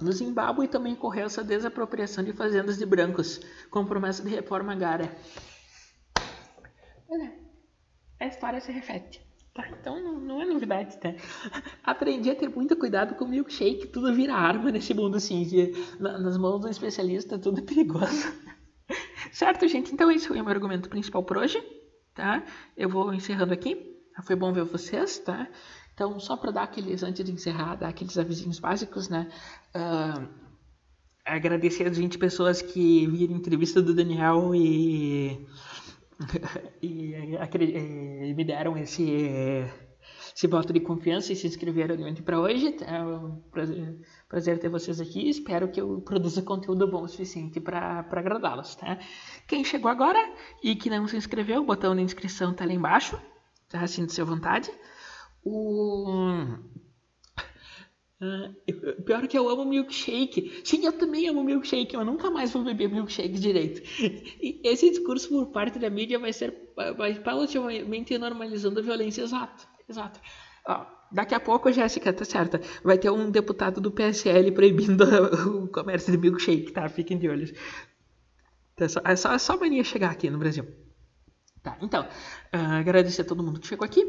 No Zimbábue também ocorreu essa desapropriação de fazendas de brancos, com promessa de reforma agrária. Olha, a história se repete. Tá? Então não, não, é novidade, tá? Aprendi a ter muito cuidado com o milkshake, tudo vira arma nesse mundo assim, de, nas mãos do especialista tudo é perigoso. certo, gente? Então esse foi o meu argumento principal por hoje, tá? Eu vou encerrando aqui. Foi bom ver vocês, tá? Então, só para dar aqueles, antes de encerrar, dar aqueles avisinhos básicos, né? Uh, agradecer as 20 pessoas que viram a entrevista do Daniel e, e, e, me deram esse, esse voto de confiança e se inscreveram para hoje. É um prazer, prazer, ter vocês aqui. Espero que eu produza conteúdo bom o suficiente para agradá-los. Tá? Quem chegou agora e que não se inscreveu, o botão de inscrição está ali embaixo. Tá? Sinta-se à vontade. O. Uh, pior que eu amo milkshake. Sim, eu também amo milkshake. Eu nunca mais vou beber milkshake direito. E esse discurso por parte da mídia vai ser vai paulatinamente normalizando a violência. Exato, exato. Ó, daqui a pouco, Jéssica, tá certa. Vai ter um deputado do PSL proibindo o comércio de milkshake, tá? Fiquem de olho. É só, é só, é só mania chegar aqui no Brasil. Tá, então, uh, agradecer a todo mundo que chegou aqui.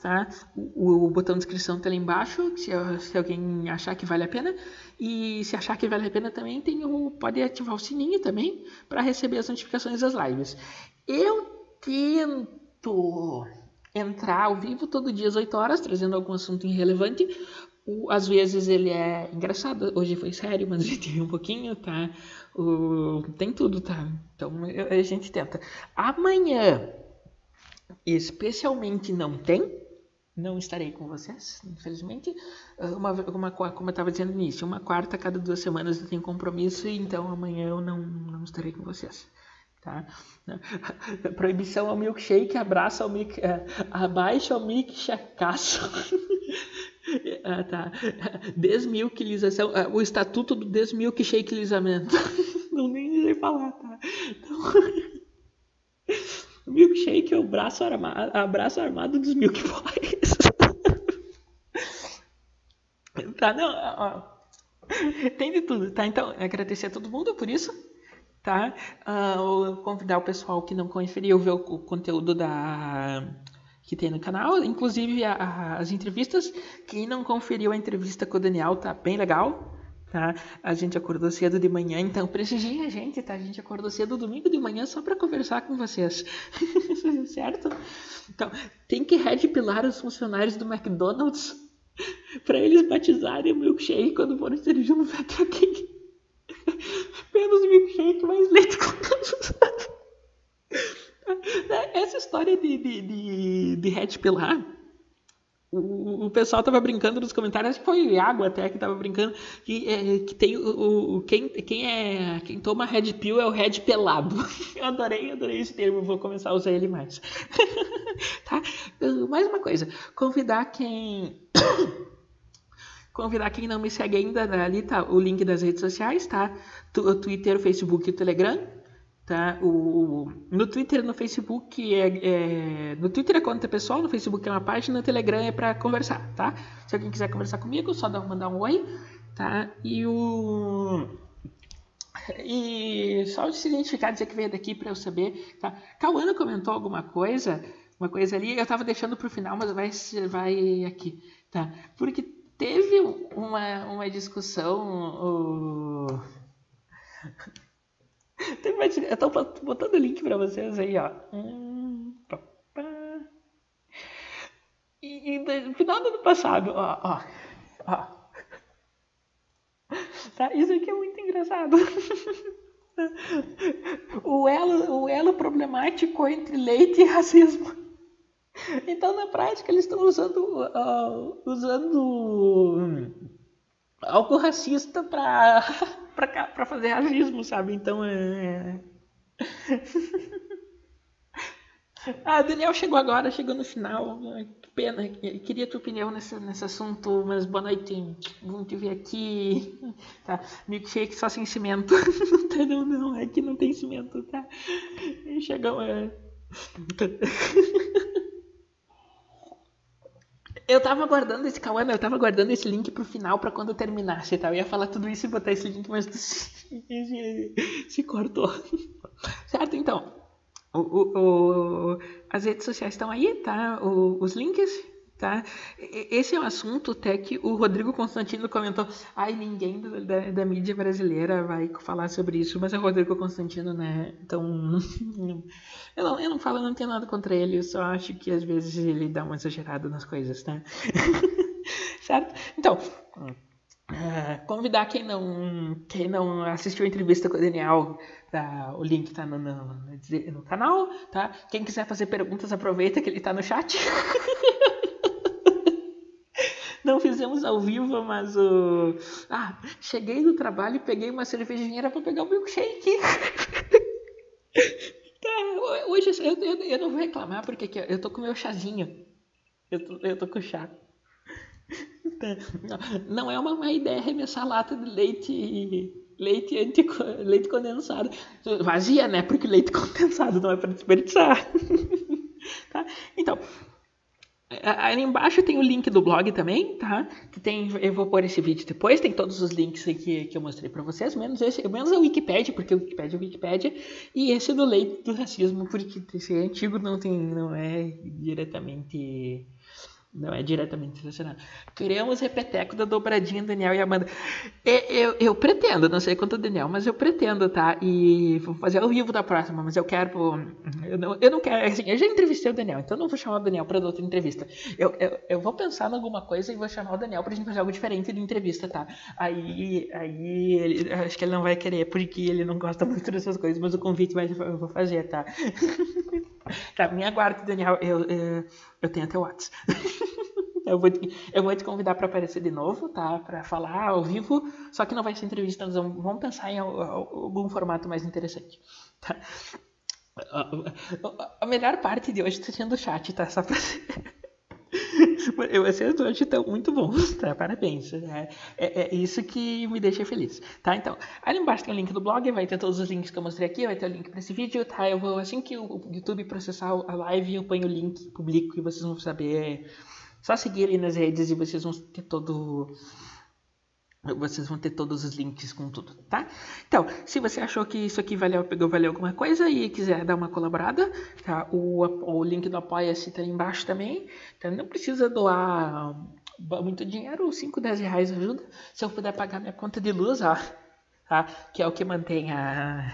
Tá? O, o, botão de inscrição está ali embaixo, se, se, alguém achar que vale a pena. E se achar que vale a pena também, tem o, pode ativar o sininho também para receber as notificações das lives. Eu tento entrar ao vivo todo dia às 8 horas, trazendo algum assunto irrelevante. O, às vezes ele é engraçado, hoje foi sério, mas a gente um pouquinho, tá? O, tem tudo, tá? Então a gente tenta. Amanhã, especialmente não tem, não estarei com vocês, infelizmente. Ah, uma, uma, como eu estava dizendo no início, uma quarta cada duas semanas eu tenho compromisso, então amanhã eu não, não estarei com vocês. Tá? Proibição ao milkshake, abraço ao milk, uh, abaixo ao milkshakeaço. ah, tá. Desmilkilização, uh, o estatuto do desmilkshakeizamento. não nem sei falar, tá? Então, o milkshake é o braço armado, abraço armado dos Milk Boys. tá, não, ó, tem de tudo, tá? Então, agradecer a todo mundo por isso, tá? Uh, convidar o pessoal que não conferiu ver o, o conteúdo da que tem no canal, inclusive a, a, as entrevistas. Quem não conferiu a entrevista com o Daniel tá bem legal, tá? A gente acordou cedo de manhã, então prestigiem a gente, tá? A gente acordou cedo domingo de manhã só para conversar com vocês, certo? Então, tem que pilar os funcionários do McDonald's para eles batizarem o milkshake quando forem servir no Petra King. Menos milkshake, mais leite com Essa história de, de, de, de pilar o, pessoal tava brincando nos comentários, acho que foi Iago até que tava brincando, que, é, que tem o, o, quem, quem, é, quem toma Red Pill é o Red Pelado. Eu adorei, adorei esse termo, vou começar a usar ele mais. tá? Mais uma coisa, convidar quem. convidar quem não me segue ainda, ali tá o link das redes sociais, tá? Twitter, Facebook e Telegram Tá? O, no Twitter, no Facebook, é, é, no Twitter é conta pessoal, no Facebook é uma página, no Telegram é para conversar, tá? Se alguém quiser conversar comigo, só dá, mandar um oi, tá? E o e só se identificar, dizer que veio daqui para eu saber, tá? Cauana comentou alguma coisa, uma coisa ali, eu estava deixando para o final, mas vai vai aqui, tá? Porque teve uma, uma discussão o... Eu tô botando o link pra vocês aí, ó. E, e no final do ano passado, ó, ó, ó. Tá? Isso aqui é muito engraçado. o, elo, o elo problemático entre leite e racismo. Então, na prática, eles estão usando, uh, usando algo racista para para fazer racismo, sabe? Então é. ah, Daniel chegou agora, chegou no final. Que pena, queria tua opinião nesse, nesse assunto, mas boa noite. Vamos te ver aqui. Tá, milkshake só sem cimento. não, não, é que não tem cimento, tá? Chegou. É... Eu tava guardando esse Kawana, eu tava guardando esse link pro final pra quando eu terminasse, tá? Eu ia falar tudo isso e botar esse link, mas se, se cortou. Certo? Então, o, o, o, as redes sociais estão aí, tá? os links Tá? Esse é um assunto até que o Rodrigo Constantino comentou. Ai, ninguém da, da, mídia brasileira vai falar sobre isso, mas é o Rodrigo Constantino, né? Então, eu não, eu não falo, eu não tenho nada contra ele, eu só acho que às vezes ele dá uma exagerada nas coisas, tá? certo? Então, uh, convidar quem não, quem não assistiu a entrevista com o Daniel, tá, o link tá no, no, no canal, tá? Quem quiser fazer perguntas, aproveita que ele tá no chat. Não fizemos ao vivo, mas o. Ah, cheguei do trabalho e peguei uma cervejinha para pegar o milkshake. tá, hoje eu, eu, eu, não vou reclamar porque aqui, eu tô com meu chazinho. Eu tô, eu tô com chá. Tá. Não é uma má ideia arremessar lata de leite leite, anti, leite condensado. Vazia, né? Porque leite condensado não é para desperdiçar. tá? Então, Ali embaixo tem o link do blog também, tá? Que tem, eu vou pôr esse vídeo depois, tem todos os links aqui que eu mostrei para vocês, menos esse, menos a Wikipedia, porque o Wikipedia é o Wikipedia, e esse do leite do racismo, porque esse é antigo não tem, não é diretamente não é diretamente relacionado. Criamos repeteco da dobradinha Daniel e Amanda. Eu, eu, eu, pretendo, não sei quanto o Daniel, mas eu pretendo, tá? E vou fazer ao vivo da próxima, mas eu quero. Eu não, eu não quero. Assim, eu já entrevistei o Daniel, então não vou chamar o Daniel para outra entrevista. Eu, eu, eu, vou pensar em alguma coisa e vou chamar o Daniel pra gente fazer algo diferente de entrevista, tá? Aí, aí ele, acho que ele não vai querer, porque ele não gosta muito dessas coisas, mas o convite vai, eu vou fazer, tá? tá, me aguarde, Daniel. Eu, eu, eu tenho até WhatsApp. eu, vou te, eu vou te convidar para aparecer de novo, tá? Para falar ao vivo. Só que não vai ser entrevista, nós vamos, vamos pensar em algum formato mais interessante. Tá? A, melhor parte de hoje está sendo o chat, tá? Só pra... Vocês hoje estão muito bons, tá? Parabéns. É, é, é, isso que me deixa feliz, tá? Então, ali embaixo tem o link do blog, vai ter todos os links que eu mostrei aqui, vai ter o link para esse vídeo, tá? Eu vou, assim que o YouTube processar a live, eu ponho o link, publico e vocês vão saber. Só seguirem nas redes e vocês vão ter todo vocês vão ter todos os links com tudo, tá? Então, se você achou que isso aqui valeu, pegou, valeu alguma coisa e quiser dar uma colaborada, tá? O, o link do Apoia-se tá aí embaixo também. Então, não precisa doar muito dinheiro, 5, 10 reais ajuda. Se eu puder pagar minha conta de luz, ó, tá? Que é o que mantém a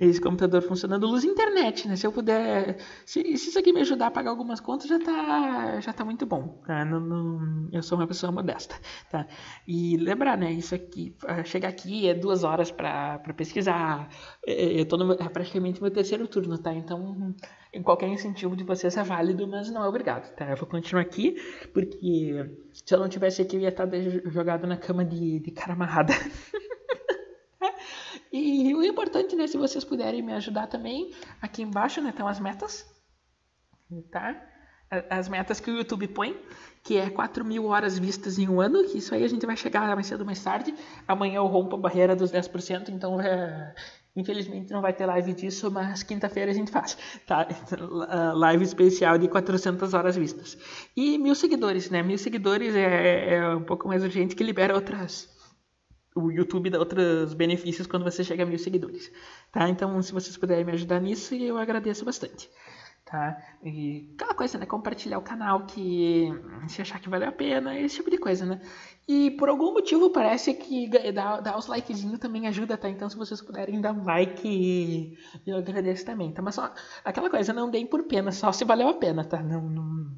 esse computador funcionando, luz e internet, né? Se eu puder, se, se, isso aqui me ajudar a pagar algumas contas, já tá, já tá muito bom. Tá? Não, não, eu sou uma pessoa modesta, tá? E lembrar, né? Isso aqui, chegar aqui é duas horas para pesquisar. É, eu tô no, é praticamente meu terceiro turno, tá? Então, qualquer incentivo de vocês é válido, mas não é obrigado, tá? Eu vou continuar aqui, porque se eu não tivesse aqui, eu ia estar jogado na cama de, de cara amarrada. E o importante, né, se vocês puderem me ajudar também, aqui embaixo, né, estão as metas, tá? As metas que o YouTube põe, que é 4 mil horas vistas em um ano, que isso aí a gente vai chegar mais cedo ou mais tarde. Amanhã eu rompo a barreira dos 10%, então é, Infelizmente não vai ter live disso, mas quinta-feira a gente faz, tá? Live especial de 400 horas vistas. E mil seguidores, né? Mil seguidores é, é um pouco mais urgente que libera outras... O YouTube dá outros benefícios quando você chega a mil seguidores, tá? Então, se vocês puderem me ajudar nisso, eu agradeço bastante tá? E aquela coisa, né? Compartilhar o canal que se achar que valeu a pena, esse tipo de coisa, né? E por algum motivo parece que dar, dar os likezinhos também ajuda, tá? Então se vocês puderem dar um like, eu agradeço também, tá? Mas só aquela coisa, não deem por pena, só se valeu a pena, tá? Não, não,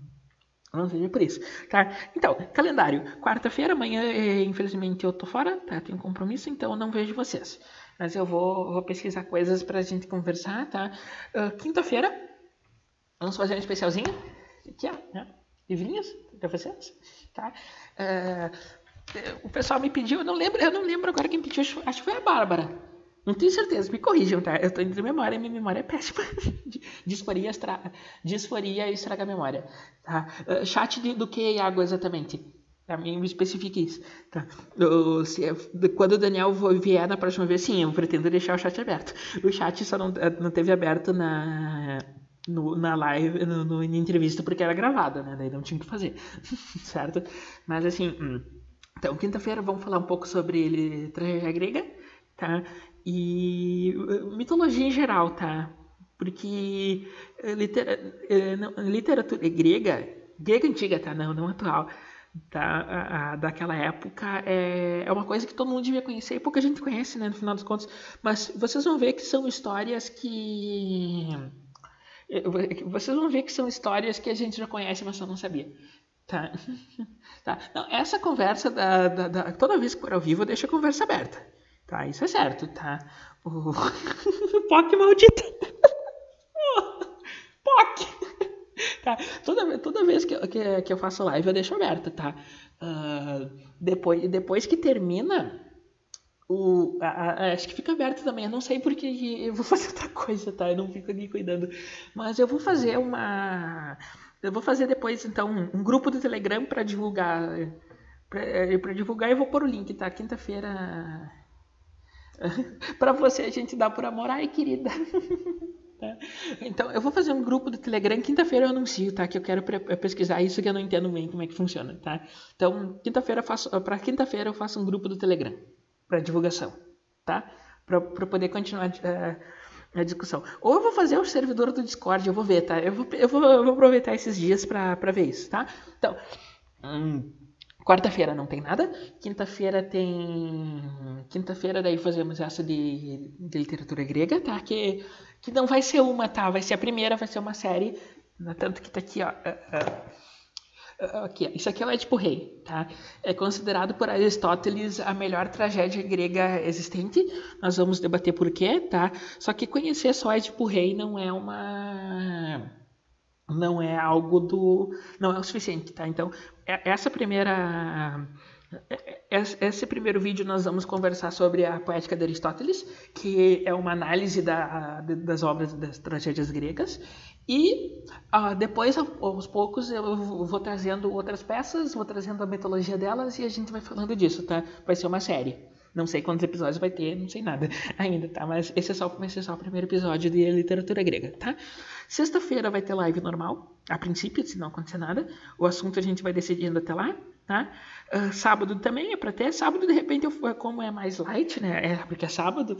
não seja por isso, tá? Então, calendário. Quarta-feira, amanhã, eh, infelizmente, eu tô fora, tá? Tenho compromisso, então eu não vejo vocês. Mas eu vou, vou pesquisar coisas pra gente conversar, tá? Uh, Quinta-feira, Vamos fazer um especialzinho? Aqui, ó, né? livrinhos para vocês, tá? Uh, o pessoal me pediu, eu não lembro, eu não lembro agora quem pediu, acho que foi a Bárbara. Não tenho certeza, me corrijam, tá? Eu tô indo de memória, minha memória é péssima. Disforia, estra... Disforia estraga a memória. Tá? Uh, chat de, do que e água exatamente? Pra mim, me especifique isso. Tá? Uh, se, quando o Daniel vier na próxima vez, sim, eu pretendo deixar o chat aberto. O chat só não, não teve aberto na, no, na live, no, no, na entrevista, porque era gravada, né? Daí não tinha o que fazer, certo? Mas assim, hum. então, quinta-feira vamos falar um pouco sobre tragédia grega, tá? E uh, mitologia em geral, tá? Porque uh, litera, uh, literatura grega, grega antiga, tá? Não, não atual, tá? A, a, daquela época é, é uma coisa que todo mundo devia conhecer e pouca gente conhece, né? No final dos contos. Mas vocês vão ver que são histórias que vocês vão ver que são histórias que a gente já conhece, mas só não sabia. Tá? tá. Não, essa conversa, da, da, da, toda vez que for ao vivo, deixa a conversa aberta. Tá? Isso é certo, tá? O POC maldita. POC! Tá? Toda, toda vez que, que, que eu faço live, eu deixo aberta, tá? Uh, depois, depois que termina o, a, a, acho que fica aberto também. Eu não sei porque eu vou fazer outra coisa, tá? Eu não fico ali cuidando. Mas eu vou fazer uma. Eu vou fazer depois, então, um grupo do Telegram para divulgar. Para divulgar, eu vou pôr o link, tá? Quinta-feira. para você, a gente dá por amor. Ai, querida. Tá? Então, eu vou fazer um grupo do Telegram. Quinta-feira eu anuncio, tá? Que eu quero pesquisar isso que eu não entendo bem como é que funciona, tá? Então, quinta-feira faço. Para quinta-feira eu faço um grupo do Telegram para divulgação, tá? Para poder continuar uh, a discussão. Ou eu vou fazer o servidor do Discord, eu vou ver, tá? Eu vou, eu vou, eu vou aproveitar esses dias para ver isso, tá? Então, hum, quarta-feira não tem nada, quinta-feira tem. Quinta-feira daí fazemos essa de, de literatura grega, tá? Que, que não vai ser uma, tá? Vai ser a primeira, vai ser uma série. Tanto que tá aqui, ó. Uh, uh, Aqui, isso aqui é o Édipo Rei, tá? É considerado por Aristóteles a melhor tragédia grega existente. Nós vamos debater por quê, tá? Só que conhecer só Édipo Rei não é uma não é algo do não é o suficiente, tá? Então, é, essa primeira esse primeiro vídeo nós vamos conversar sobre a poética de Aristóteles, que é uma análise da, das obras das tragédias gregas. E uh, depois, aos poucos, eu vou trazendo outras peças, vou trazendo a mitologia delas e a gente vai falando disso, tá? Vai ser uma série. Não sei quantos episódios vai ter, não sei nada ainda, tá? Mas esse é só, vai ser só o primeiro episódio de literatura grega, tá? Sexta-feira vai ter live normal, a princípio, se não acontecer nada. O assunto a gente vai decidindo até lá, tá? Uh, sábado também é para ter. Sábado, de repente, eu, como é mais light, né? É porque é sábado,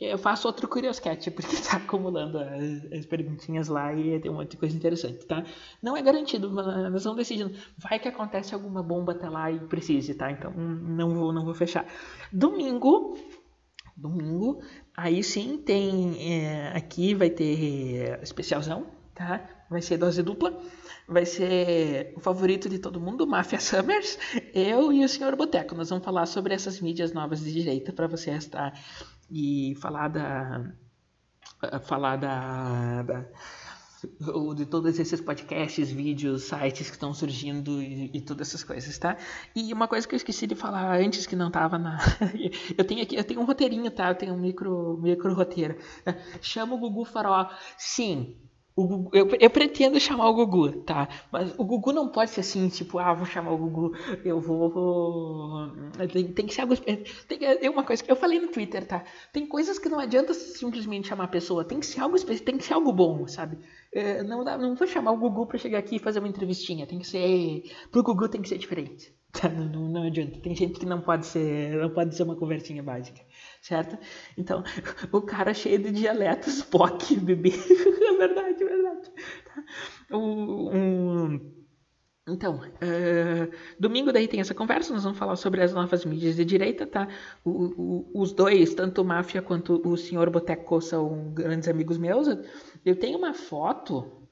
eu faço outro Curioscat, porque tá acumulando as, as perguntinhas lá e tem um monte de coisa interessante, tá? Não é garantido, nós vamos decidindo. Vai que acontece alguma bomba até lá e precise, tá? Então não vou, não vou fechar. Domingo, domingo, aí sim tem é, aqui vai ter especialzão, tá? Vai ser dose dupla. Vai ser o favorito de todo mundo, Mafia Summers, eu e o Senhor Boteco. Nós vamos falar sobre essas mídias novas de direita para você estar e falar da falar da, da de todos esses podcasts, vídeos, sites que estão surgindo e, e, todas essas coisas, tá? E uma coisa que eu esqueci de falar antes que não estava na eu tenho aqui, eu tenho um roteirinho, tá? Eu tenho um micro micro roteiro. Chama o Gugu Farol. Sim, Gugu, eu, eu, pretendo chamar o Gugu, tá? Mas o Gugu não pode ser assim, tipo, ah, vou chamar o Gugu, eu vou. Tem, tem, que ser algo. Tem, é uma coisa que eu falei no Twitter, tá? Tem coisas que não adianta simplesmente chamar a pessoa, tem que ser algo tem que ser algo bom, sabe? É, não, dá, não vou chamar o Gugu pra chegar aqui e fazer uma entrevistinha, tem que ser. Pro Gugu tem que ser diferente. Tá? Não, não, não adianta. Tem gente que não pode ser. Não pode ser uma conversinha básica certo? Então, o cara cheio de dialetos, POC, bebê, é verdade, é verdade. Tá? Um, então, uh, domingo daí tem essa conversa, nós vamos falar sobre as novas mídias de direita, tá? O, o, os dois, tanto o Máfia quanto o senhor Boteco são grandes amigos meus. Eu tenho uma foto,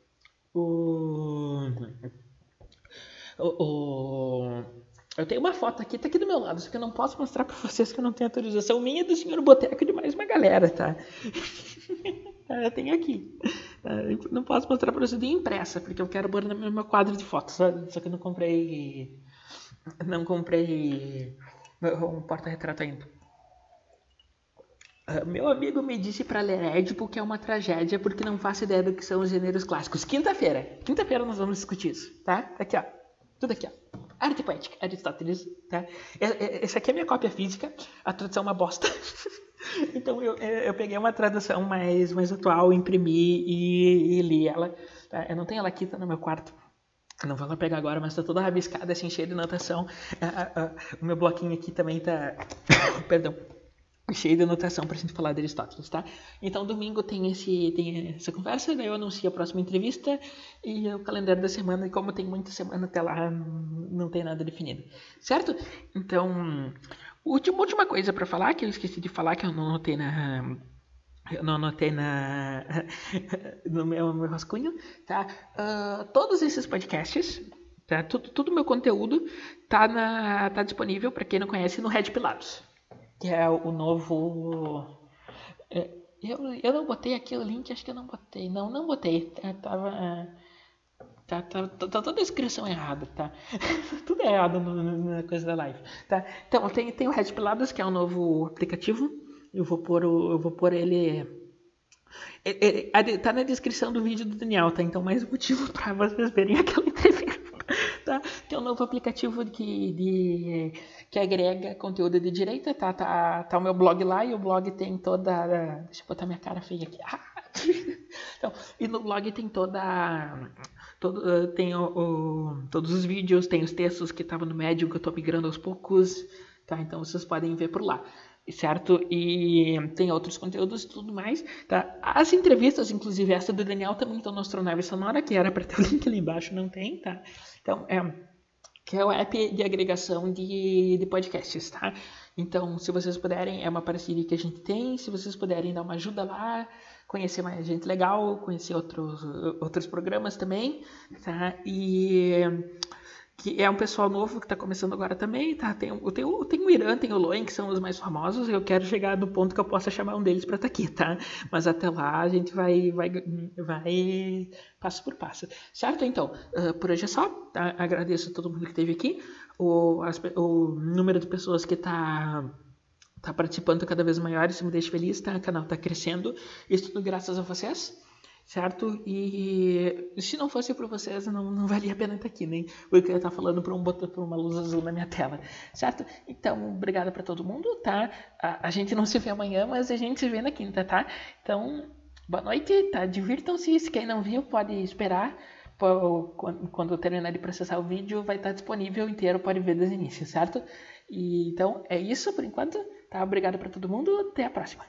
o, o, eu tenho uma foto aqui, tá aqui do meu lado, só que eu não posso mostrar para vocês que eu não tenho autorização minha do senhor Boteco e de mais uma galera, tá? eu tenho aqui. Não posso mostrar para vocês, nem impressa, porque eu quero pôr no meu quadro de fotos, só que eu não comprei. Não comprei um porta-retrato ainda. Uh, meu amigo me disse para ler Édipo que é uma tragédia porque não faço ideia do que são os gêneros clássicos. Quinta-feira. Quinta-feira nós vamos discutir isso? Tá aqui, ó. Tudo aqui, ó. Arte poética, Aristóteles, tá? Essa aqui é a minha cópia física, a tradução é uma bosta. então eu, eu peguei uma tradução mais, mais atual, imprimi e, e li ela. Tá? Eu não tenho ela aqui, tá no meu quarto. Não vou lá pegar agora, mas tá toda rabiscada, assim, cheia de notação. o meu bloquinho aqui também tá... Perdão cheio de anotação para a gente falar de Aristóteles, tá? Então, domingo tem, esse, tem essa conversa, daí eu anuncio a próxima entrevista e o calendário da semana, e como tem muita semana até lá, não tem nada definido, certo? Então, última, última coisa para falar, que eu esqueci de falar, que eu não anotei na... Eu não anotei na, no meu, meu rascunho, tá? Uh, todos esses podcasts, tá? Tudo, tudo meu conteúdo tá, na, tá disponível, para quem não conhece, no Red Pilatos que é o novo. É, eu, eu não botei aqui o link, acho que eu não botei. Não, não botei. É, tava. É, tá, tá, tá, tá toda a inscrição errada, tá? Tudo errado na coisa da live, tá? Então, tem, tem o Red Piladas, que é um novo aplicativo. Eu vou pôr, o, eu vou pôr ele. É, é, tá na descrição do vídeo do Daniel, tá? Então, mais motivo para vocês verem aquela entrevista. Tá? Tem um novo aplicativo que, de, que agrega conteúdo de direita, tá, tá, tá o meu blog lá e o blog tem toda. Deixa eu botar minha cara feia aqui. Ah! Então, e no blog tem toda. Todo, tem o, o, todos os vídeos, tem os textos que estavam no médium que eu estou migrando aos poucos, tá? Então vocês podem ver por lá certo? E tem outros conteúdos e tudo mais, tá? As entrevistas, inclusive essa do Daniel, também estão no Astronave Sonora, que era para ter o link ali embaixo, não tem, tá? Então, é, que é o app de agregação de, de podcasts, tá? Então, se vocês puderem, é uma parceria que a gente tem, se vocês puderem dar uma ajuda lá, conhecer mais gente legal, conhecer outros, outros programas também, tá? E que é um pessoal novo que está começando agora também, tá? Tem, tem, tem o Irã, tem o Loen, que são os mais famosos, eu quero chegar do ponto que eu possa chamar um deles para estar tá aqui, tá? Mas até lá a gente vai, vai, vai passo por passo. Certo? Então, uh, por hoje é só? Agradeço a todo mundo que esteve aqui, o, as, o número de pessoas que está tá participando cada vez maior, isso me deixa feliz, tá? O canal está crescendo, isso tudo graças a vocês certo? E se não fosse por vocês, não, não valia a pena estar aqui, nem o que eu estar falando por, um botão, uma luz azul na minha tela, certo? Então, obrigada para todo mundo, tá? A, a, gente não se vê amanhã, mas a gente se vê na quinta, tá? Então, boa noite, tá? Divirtam-se, se quem não viu pode esperar. Quando eu terminar de processar o vídeo, vai estar disponível inteiro, pode ver desde o início, certo? E, então, é isso por enquanto, tá? Obrigado para todo mundo, até a próxima.